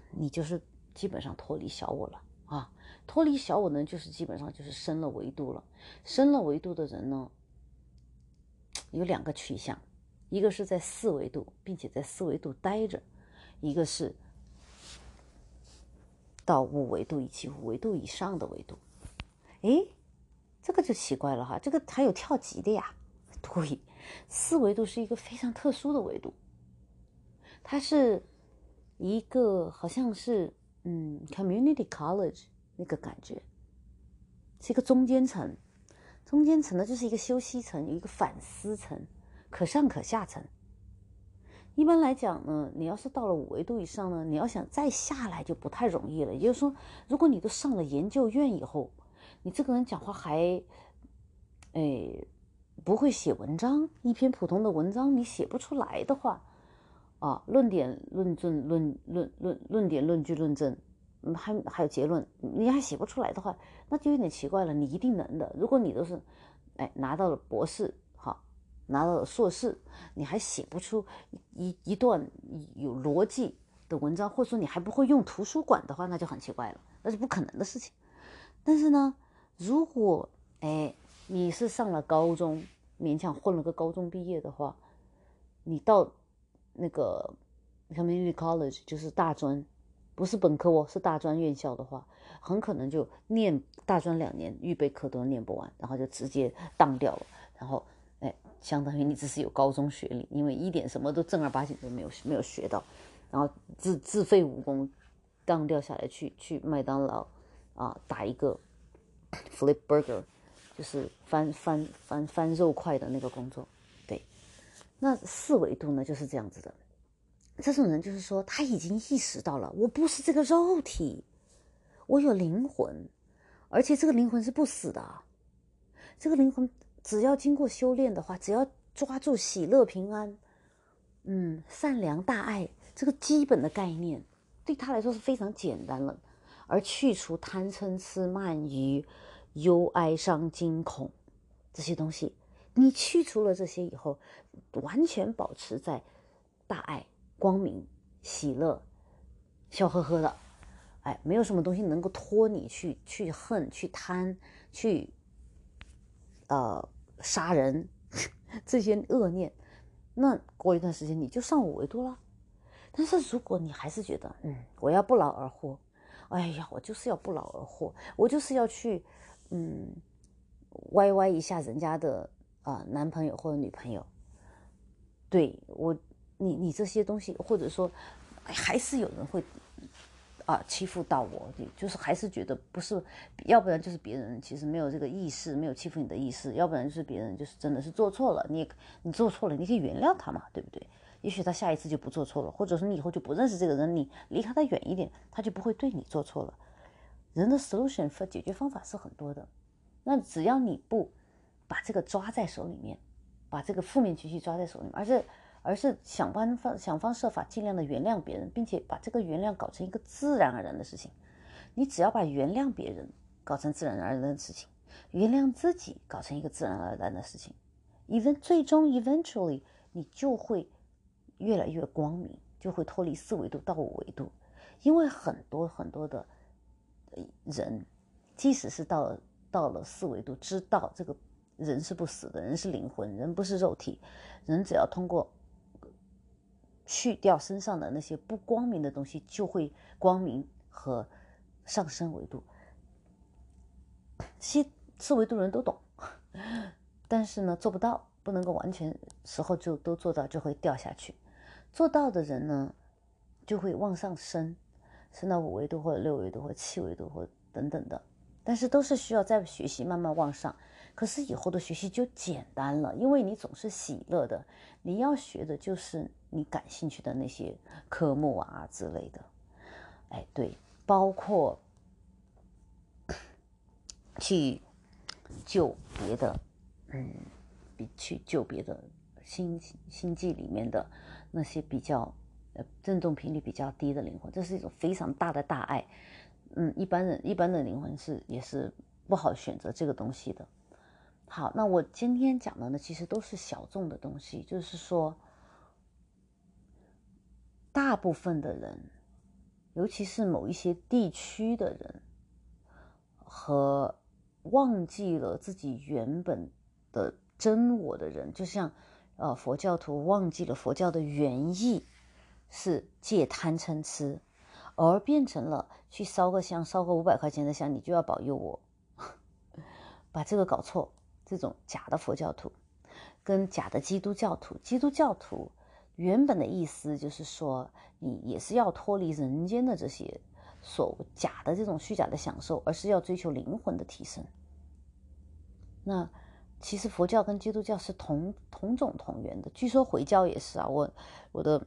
你就是基本上脱离小我了啊。脱离小我呢，就是基本上就是升了维度了。升了维度的人呢，有两个取向，一个是在四维度，并且在四维度待着；一个是到五维度以及五维度以上的维度。哎，这个就奇怪了哈，这个还有跳级的呀？对，四维度是一个非常特殊的维度，它是一个好像是嗯，community college。那个感觉是一个中间层，中间层呢就是一个休息层，有一个反思层，可上可下层。一般来讲呢，你要是到了五维度以上呢，你要想再下来就不太容易了。也就是说，如果你都上了研究院以后，你这个人讲话还，哎，不会写文章，一篇普通的文章你写不出来的话，啊，论点、论证、论论论论点、论据、论证，嗯，还还有结论，你还写不出来的话，那就有点奇怪了。你一定能的，如果你都是，哎，拿到了博士，拿到了硕士，你还写不出一一段有逻辑的文章，或者说你还不会用图书馆的话，那就很奇怪了，那是不可能的事情。但是呢，如果哎你是上了高中，勉强混了个高中毕业的话，你到。那个 community college 就是大专，不是本科哦，是大专院校的话，很可能就念大专两年，预备课都念不完，然后就直接当掉了。然后，相当于你只是有高中学历，因为一点什么都正儿八经都没有没有学到，然后自自废武功，当掉下来去去麦当劳啊打一个 flip burger，就是翻翻翻翻肉块的那个工作。对那四维度呢，就是这样子的。这种人就是说，他已经意识到了，我不是这个肉体，我有灵魂，而且这个灵魂是不死的。这个灵魂只要经过修炼的话，只要抓住喜乐、平安，嗯，善良、大爱这个基本的概念，对他来说是非常简单了。而去除贪嗔痴慢疑、忧哀伤惊恐这些东西。你去除了这些以后，完全保持在大爱、光明、喜乐、笑呵呵的，哎，没有什么东西能够拖你去去恨、去贪、去呃杀人 这些恶念。那过一段时间你就上五维度了。但是如果你还是觉得，嗯，我要不劳而获，哎呀，我就是要不劳而获，我就是要去，嗯，歪歪一下人家的。啊，男朋友或者女朋友，对我，你你这些东西，或者说，还是有人会啊欺负到我，就是还是觉得不是，要不然就是别人其实没有这个意识，没有欺负你的意识，要不然就是别人就是真的是做错了，你你做错了，你可以原谅他嘛，对不对？也许他下一次就不做错了，或者说你以后就不认识这个人，你离开他远一点，他就不会对你做错了。人的 solution 和解决方法是很多的，那只要你不。把这个抓在手里面，把这个负面情绪抓在手里面，而是而是想方方想方设法尽量的原谅别人，并且把这个原谅搞成一个自然而然的事情。你只要把原谅别人搞成自然而然的事情，原谅自己搞成一个自然而然的事情，even 最终 eventually 你就会越来越光明，就会脱离四维度到五维度。因为很多很多的人，即使是到到了四维度，知道这个。人是不死的，人是灵魂，人不是肉体。人只要通过去掉身上的那些不光明的东西，就会光明和上升维度。七四维度人都懂，但是呢，做不到，不能够完全时候就都做到，就会掉下去。做到的人呢，就会往上升，升到五维度或者六维度或七维度或等等的。但是都是需要再学习，慢慢往上。可是以后的学习就简单了，因为你总是喜乐的，你要学的就是你感兴趣的那些科目啊之类的。哎，对，包括去救别的，嗯，比去救别的星星际里面的那些比较呃振动频率比较低的灵魂，这是一种非常大的大爱。嗯，一般人一般的灵魂是也是不好选择这个东西的。好，那我今天讲的呢，其实都是小众的东西，就是说，大部分的人，尤其是某一些地区的人，和忘记了自己原本的真我的人，就像呃佛教徒忘记了佛教的原意是戒贪嗔痴，而变成了去烧个香，烧个五百块钱的香，你就要保佑我，把这个搞错。这种假的佛教徒，跟假的基督教徒，基督教徒原本的意思就是说，你也是要脱离人间的这些所假的这种虚假的享受，而是要追求灵魂的提升。那其实佛教跟基督教是同同种同源的，据说回教也是啊。我我的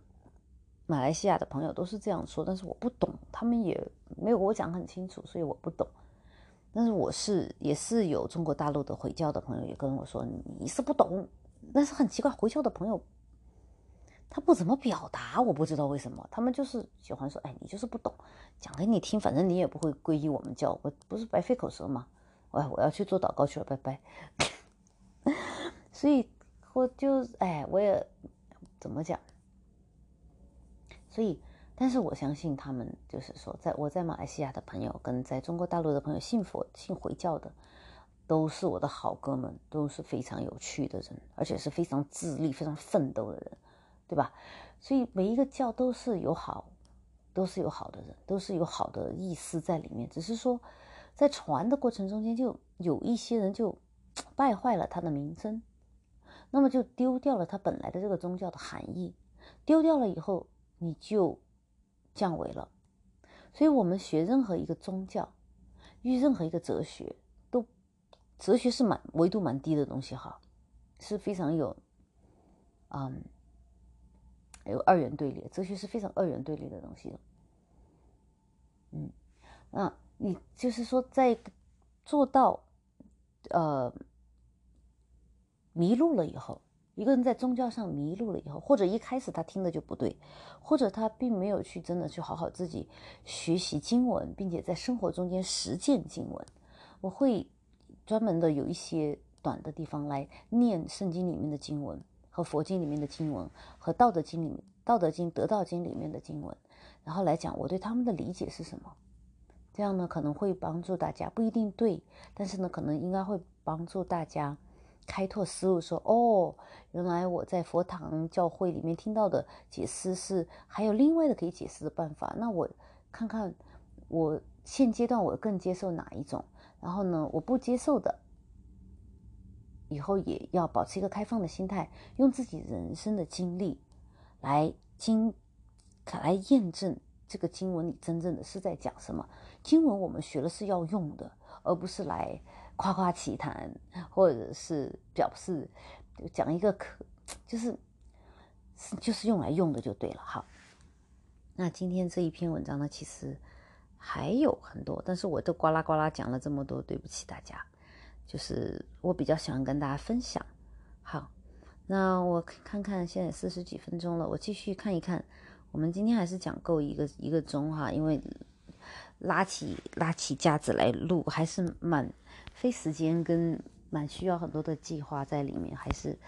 马来西亚的朋友都是这样说，但是我不懂，他们也没有我讲很清楚，所以我不懂。但是我是也是有中国大陆的回教的朋友也跟我说你是不懂，但是很奇怪，回教的朋友他不怎么表达，我不知道为什么，他们就是喜欢说，哎，你就是不懂，讲给你听，反正你也不会皈依我们教，我不是白费口舌吗？哎，我要去做祷告去了，拜拜。所以我就哎，我也怎么讲？所以，但是我相信他们就是说，在我在马来西亚的朋友跟在中国大陆的朋友，信佛信回教的，都是我的好哥们，都是非常有趣的人，而且是非常自立、非常奋斗的人，对吧？所以每一个教都是有好，都是有好的人，都是有好的意思在里面，只是说。在传的过程中间，就有一些人就 败坏了他的名声，那么就丢掉了他本来的这个宗教的含义，丢掉了以后，你就降维了。所以，我们学任何一个宗教，遇任何一个哲学，都哲学是蛮维度蛮低的东西哈，是非常有，嗯，有二元对立，哲学是非常二元对立的东西的，嗯，那。你就是说，在做到呃迷路了以后，一个人在宗教上迷路了以后，或者一开始他听的就不对，或者他并没有去真的去好好自己学习经文，并且在生活中间实践经文，我会专门的有一些短的地方来念圣经里面的经文和佛经里面的经文和道德经里面道德经得道经里面的经文，然后来讲我对他们的理解是什么。这样呢，可能会帮助大家，不一定对，但是呢，可能应该会帮助大家开拓思路，说哦，原来我在佛堂教会里面听到的解释是还有另外的可以解释的办法，那我看看我现阶段我更接受哪一种，然后呢，我不接受的，以后也要保持一个开放的心态，用自己人生的经历来经来验证这个经文里真正的是在讲什么。经文我们学了是要用的，而不是来夸夸其谈，或者是表示讲一个可，就是就是用来用的就对了。好，那今天这一篇文章呢，其实还有很多，但是我都呱啦呱啦讲了这么多，对不起大家。就是我比较喜欢跟大家分享。好，那我看看现在四十几分钟了，我继续看一看。我们今天还是讲够一个一个钟哈，因为。拉起拉起架子来录，还是蛮费时间，跟蛮需要很多的计划在里面，还是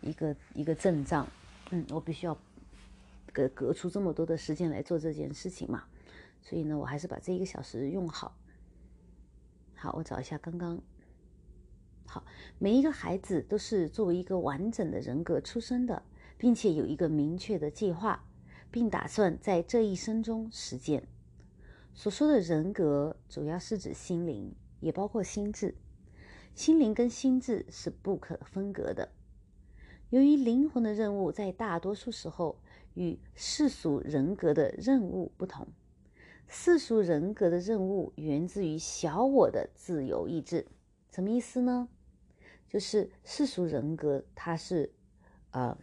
一个一个阵仗。嗯，我必须要隔隔出这么多的时间来做这件事情嘛，所以呢，我还是把这一个小时用好。好，我找一下刚刚。好，每一个孩子都是作为一个完整的人格出生的，并且有一个明确的计划，并打算在这一生中实践。所说的人格，主要是指心灵，也包括心智。心灵跟心智是不可分割的。由于灵魂的任务在大多数时候与世俗人格的任务不同，世俗人格的任务源自于小我的自由意志。什么意思呢？就是世俗人格，它是，呃，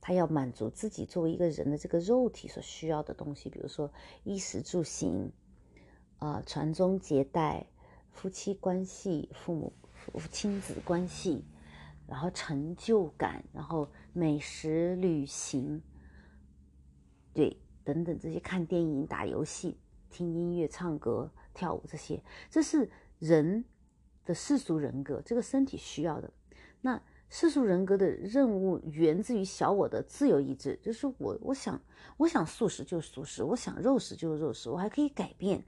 他要满足自己作为一个人的这个肉体所需要的东西，比如说衣食住行。啊，传宗接代、夫妻关系、父母、亲子关系，然后成就感，然后美食、旅行，对，等等这些，看电影、打游戏、听音乐、唱歌、跳舞这些，这是人的世俗人格，这个身体需要的。那世俗人格的任务源自于小我的自由意志，就是我，我想，我想素食就素食，我想肉食就肉食，我还可以改变。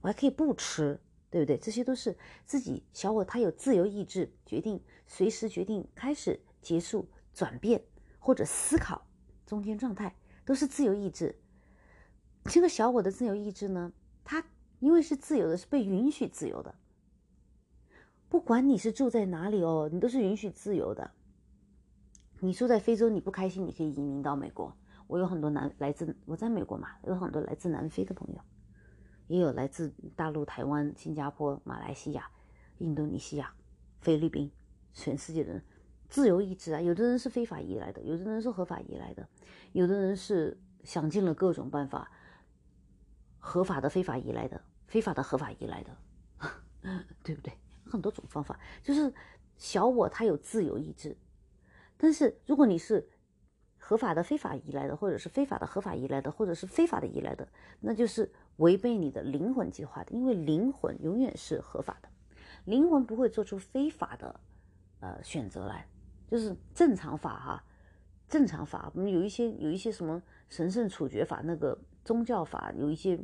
我还可以不吃，对不对？这些都是自己小我，他有自由意志，决定随时决定开始、结束、转变或者思考，中间状态都是自由意志。这个小我的自由意志呢，它因为是自由的，是被允许自由的。不管你是住在哪里哦，你都是允许自由的。你住在非洲，你不开心，你可以移民到美国。我有很多南来自我在美国嘛，有很多来自南非的朋友。也有来自大陆、台湾、新加坡、马来西亚、印度尼西亚、菲律宾，全世界的人，自由意志啊！有的人是非法移来的，有的人是合法移来的，有的人是想尽了各种办法，合法的、非法移来的，非法的、合法移来的，对不对？很多种方法，就是小我他有自由意志，但是如果你是。合法的非法移来的，或者是非法的合法移来的，或者是非法的移来的，那就是违背你的灵魂计划的。因为灵魂永远是合法的，灵魂不会做出非法的呃选择来，就是正常法哈，正常法。我们有一些有一些什么神圣处决法，那个宗教法，有一些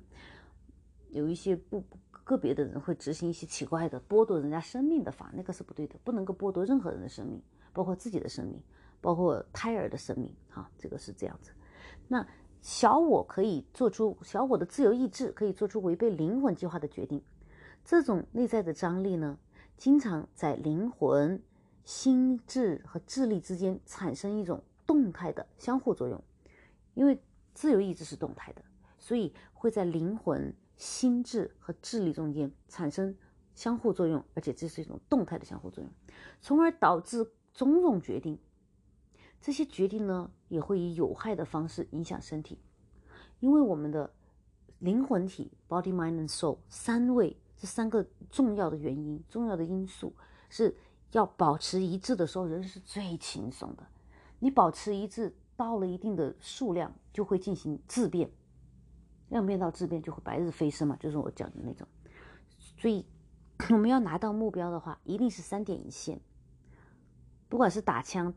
有一些不个别的人会执行一些奇怪的剥夺人家生命的法，那个是不对的，不能够剥夺任何人的生命，包括自己的生命。包括胎儿的生命，哈，这个是这样子。那小我可以做出小我的自由意志，可以做出违背灵魂计划的决定。这种内在的张力呢，经常在灵魂、心智和智力之间产生一种动态的相互作用。因为自由意志是动态的，所以会在灵魂、心智和智力中间产生相互作用，而且这是一种动态的相互作用，从而导致种种决定。这些决定呢，也会以有害的方式影响身体，因为我们的灵魂体 （body, mind and soul） 三位这三个重要的原因、重要的因素是要保持一致的时候，人是最轻松的。你保持一致到了一定的数量，就会进行质变，量变到质变就会白日飞升嘛，就是我讲的那种。所以 我们要拿到目标的话，一定是三点一线，不管是打枪。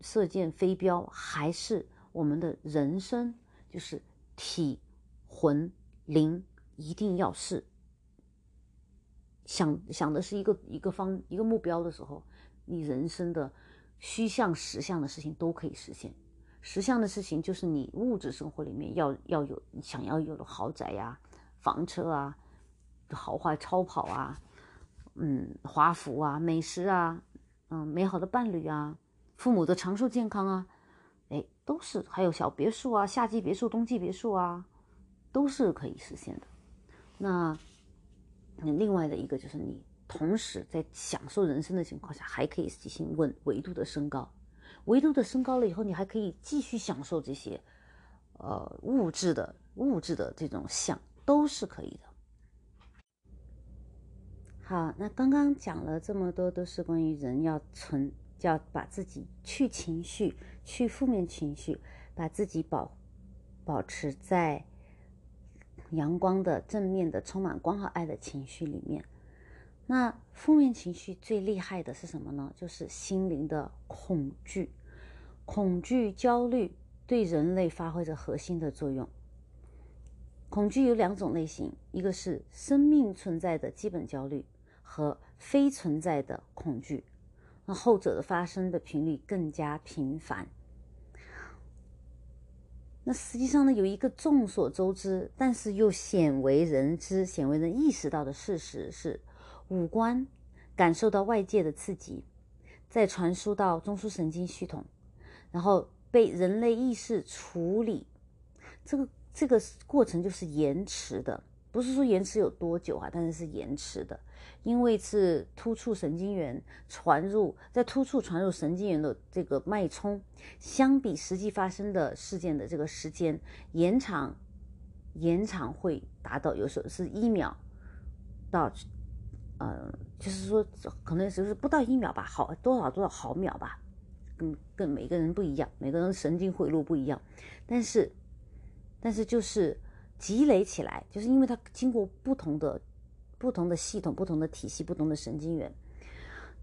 射箭、飞镖，还是我们的人生，就是体、魂、灵，一定要是想想的是一个一个方一个目标的时候，你人生的虚像、实像的事情都可以实现。实像的事情就是你物质生活里面要要有想要有的豪宅呀、房车啊、豪华超跑啊、嗯华服啊、美食啊、嗯美好的伴侣啊。父母的长寿健康啊，哎，都是还有小别墅啊，夏季别墅、冬季别墅啊，都是可以实现的。那那另外的一个就是你同时在享受人生的情况下，还可以进行稳维度的升高。维度的升高了以后，你还可以继续享受这些呃物质的物质的这种享，都是可以的。好，那刚刚讲了这么多，都是关于人要存。要把自己去情绪，去负面情绪，把自己保保持在阳光的、正面的、充满光和爱的情绪里面。那负面情绪最厉害的是什么呢？就是心灵的恐惧、恐惧、焦虑对人类发挥着核心的作用。恐惧有两种类型，一个是生命存在的基本焦虑和非存在的恐惧。那后者的发生的频率更加频繁。那实际上呢，有一个众所周知，但是又鲜为人知、鲜为人意识到的事实是：五官感受到外界的刺激，再传输到中枢神经系统，然后被人类意识处理。这个这个过程就是延迟的，不是说延迟有多久啊，但是是延迟的。因为是突触神经元传入，在突触传入神经元的这个脉冲，相比实际发生的事件的这个时间延长，延长会达到有时候是一秒到，呃，就是说可能就是不到一秒吧，好多少多少毫秒吧，跟跟每个人不一样，每个人神经回路不一样，但是但是就是积累起来，就是因为它经过不同的。不同的系统、不同的体系、不同的神经元，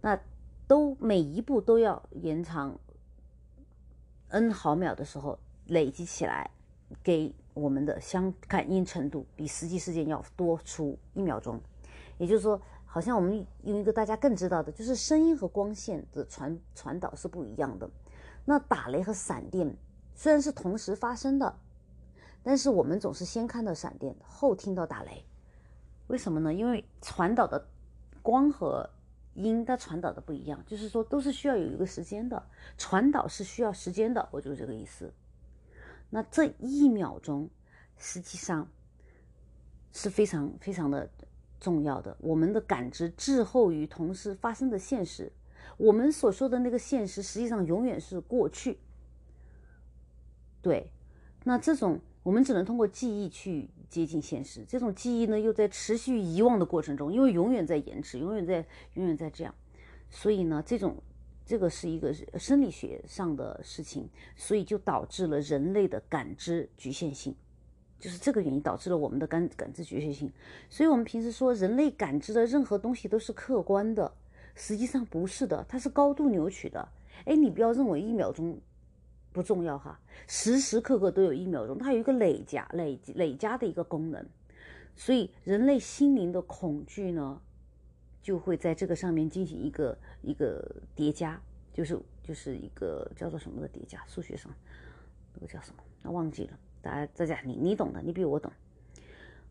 那都每一步都要延长 n 毫秒的时候累积起来，给我们的相感应程度比实际事件要多出一秒钟。也就是说，好像我们用一个大家更知道的，就是声音和光线的传传导是不一样的。那打雷和闪电虽然是同时发生的，但是我们总是先看到闪电，后听到打雷。为什么呢？因为传导的光和音，它传导的不一样，就是说都是需要有一个时间的，传导是需要时间的，我就是这个意思。那这一秒钟实际上是非常非常的重要的，我们的感知滞后于同时发生的现实，我们所说的那个现实，实际上永远是过去。对，那这种。我们只能通过记忆去接近现实，这种记忆呢又在持续遗忘的过程中，因为永远在延迟，永远在永远在这样，所以呢，这种这个是一个生理学上的事情，所以就导致了人类的感知局限性，就是这个原因导致了我们的感感知局限性。所以我们平时说人类感知的任何东西都是客观的，实际上不是的，它是高度扭曲的。哎，你不要认为一秒钟不重要哈，时时刻刻都有一秒钟，它有一个累加、累累加的一个功能。所以人类心灵的恐惧呢？就会在这个上面进行一个一个叠加，就是就是一个叫做什么的叠加，数学上那个叫什么？那忘记了。大家大家你你懂的，你比我懂。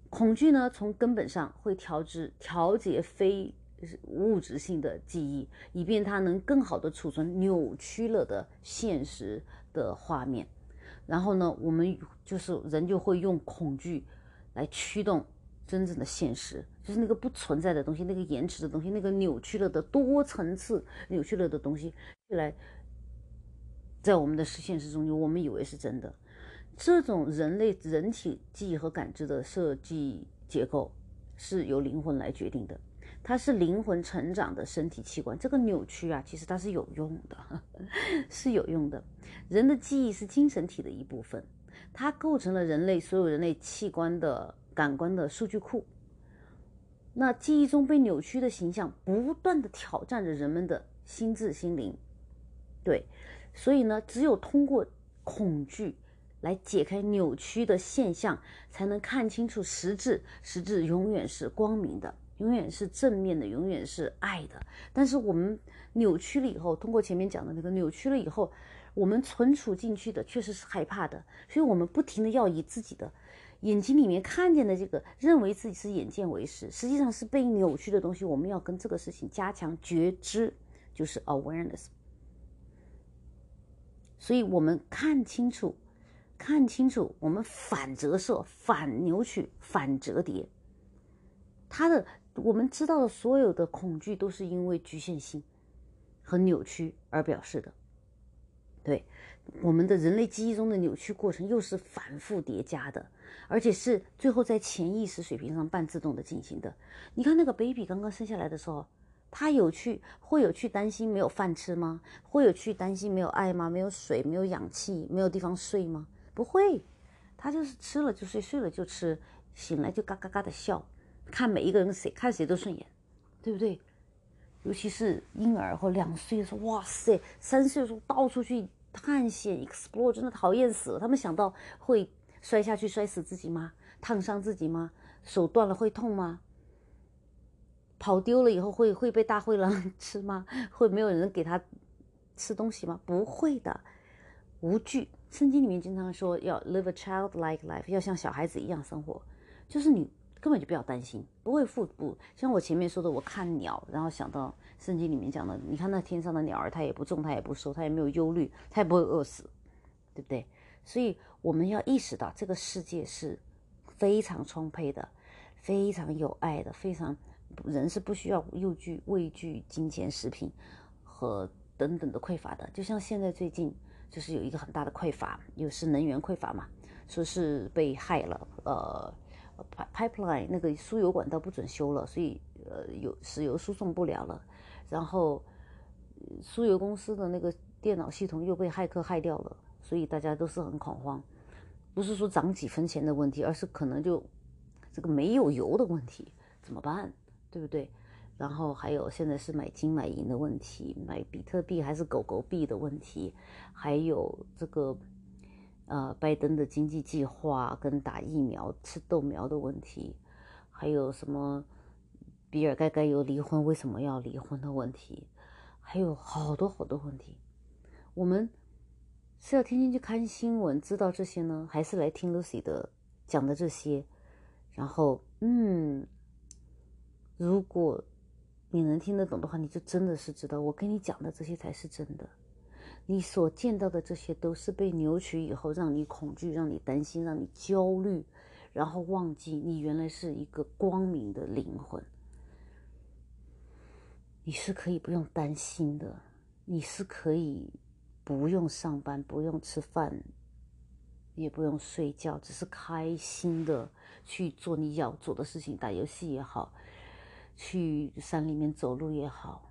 恐惧呢，从根本上会调制调节非物质性的记忆，以便它能更好的储存扭曲了的现实的画面。然后呢，我们就是人就会用恐惧来驱动。真正的现实就是那个不存在的东西，那个延迟的东西，那个扭曲了的多层次扭曲了的东西，来在我们的现实中间，我们以为是真的。这种人类人体记忆和感知的设计结构是由灵魂来决定的，它是灵魂成长的身体器官。这个扭曲啊，其实它是有用的，是有用的。人的记忆是精神体的一部分，它构成了人类所有人类器官的。感官的数据库，那记忆中被扭曲的形象不断的挑战着人们的心智心灵，对，所以呢，只有通过恐惧来解开扭曲的现象，才能看清楚实质。实质永远是光明的，永远是正面的，永远是爱的。但是我们扭曲了以后，通过前面讲的那个扭曲了以后，我们存储进去的确实是害怕的，所以我们不停的要以自己的。眼睛里面看见的这个，认为自己是眼见为实，实际上是被扭曲的东西。我们要跟这个事情加强觉知，就是 awareness。所以，我们看清楚，看清楚，我们反折射、反扭曲、反折叠，它的我们知道的所有的恐惧，都是因为局限性和扭曲而表示的。对，我们的人类记忆中的扭曲过程，又是反复叠加的。而且是最后在潜意识水平上半自动的进行的。你看那个 baby 刚刚生下来的时候，他有去会有去担心没有饭吃吗？会有去担心没有爱吗？没有水，没有氧气，没有地方睡吗？不会，他就是吃了就睡，睡了就吃，醒来就嘎嘎嘎的笑，看每一个人谁看谁都顺眼，对不对？尤其是婴儿或两岁的时候，哇塞，三岁的时候到处去探险 explore，真的讨厌死了。他们想到会。摔下去摔死自己吗？烫伤自己吗？手断了会痛吗？跑丢了以后会会被大灰狼吃吗？会没有人给他吃东西吗？不会的，无惧。圣经里面经常说要 live a child-like life，要像小孩子一样生活，就是你根本就不要担心，不会腹部。像我前面说的，我看鸟，然后想到圣经里面讲的，你看那天上的鸟儿，它也不种，它也不收，它也没有忧虑，它也不会饿死，对不对？所以我们要意识到，这个世界是非常充沛的，非常有爱的，非常人是不需要又惧、畏惧金钱、食品和等等的匮乏的。就像现在最近就是有一个很大的匮乏，又是能源匮乏嘛，说是被害了，呃，pipeline 那个输油管道不准修了，所以呃有石油输送不了了，然后输油公司的那个电脑系统又被骇客害掉了。所以大家都是很恐慌，不是说涨几分钱的问题，而是可能就这个没有油的问题，怎么办？对不对？然后还有现在是买金买银的问题，买比特币还是狗狗币的问题，还有这个呃拜登的经济计划跟打疫苗吃豆苗的问题，还有什么比尔盖盖有离婚为什么要离婚的问题，还有好多好多问题，我们。是要天天去看新闻知道这些呢，还是来听 Lucy 的讲的这些？然后，嗯，如果你能听得懂的话，你就真的是知道我跟你讲的这些才是真的。你所见到的这些都是被扭曲以后，让你恐惧、让你担心、让你焦虑，然后忘记你原来是一个光明的灵魂。你是可以不用担心的，你是可以。不用上班，不用吃饭，也不用睡觉，只是开心的去做你要做的事情，打游戏也好，去山里面走路也好，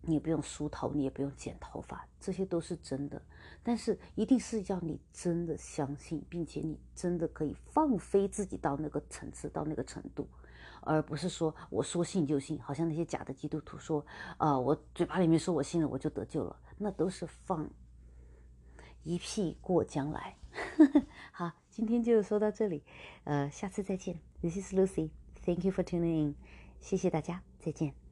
你也不用梳头，你也不用剪头发，这些都是真的。但是一定是要你真的相信，并且你真的可以放飞自己到那个层次，到那个程度，而不是说我说信就信，好像那些假的基督徒说，啊，我嘴巴里面说我信了，我就得救了，那都是放一屁过江来。好，今天就说到这里，呃，下次再见。This is Lucy，Thank you for tuning in，谢谢大家，再见。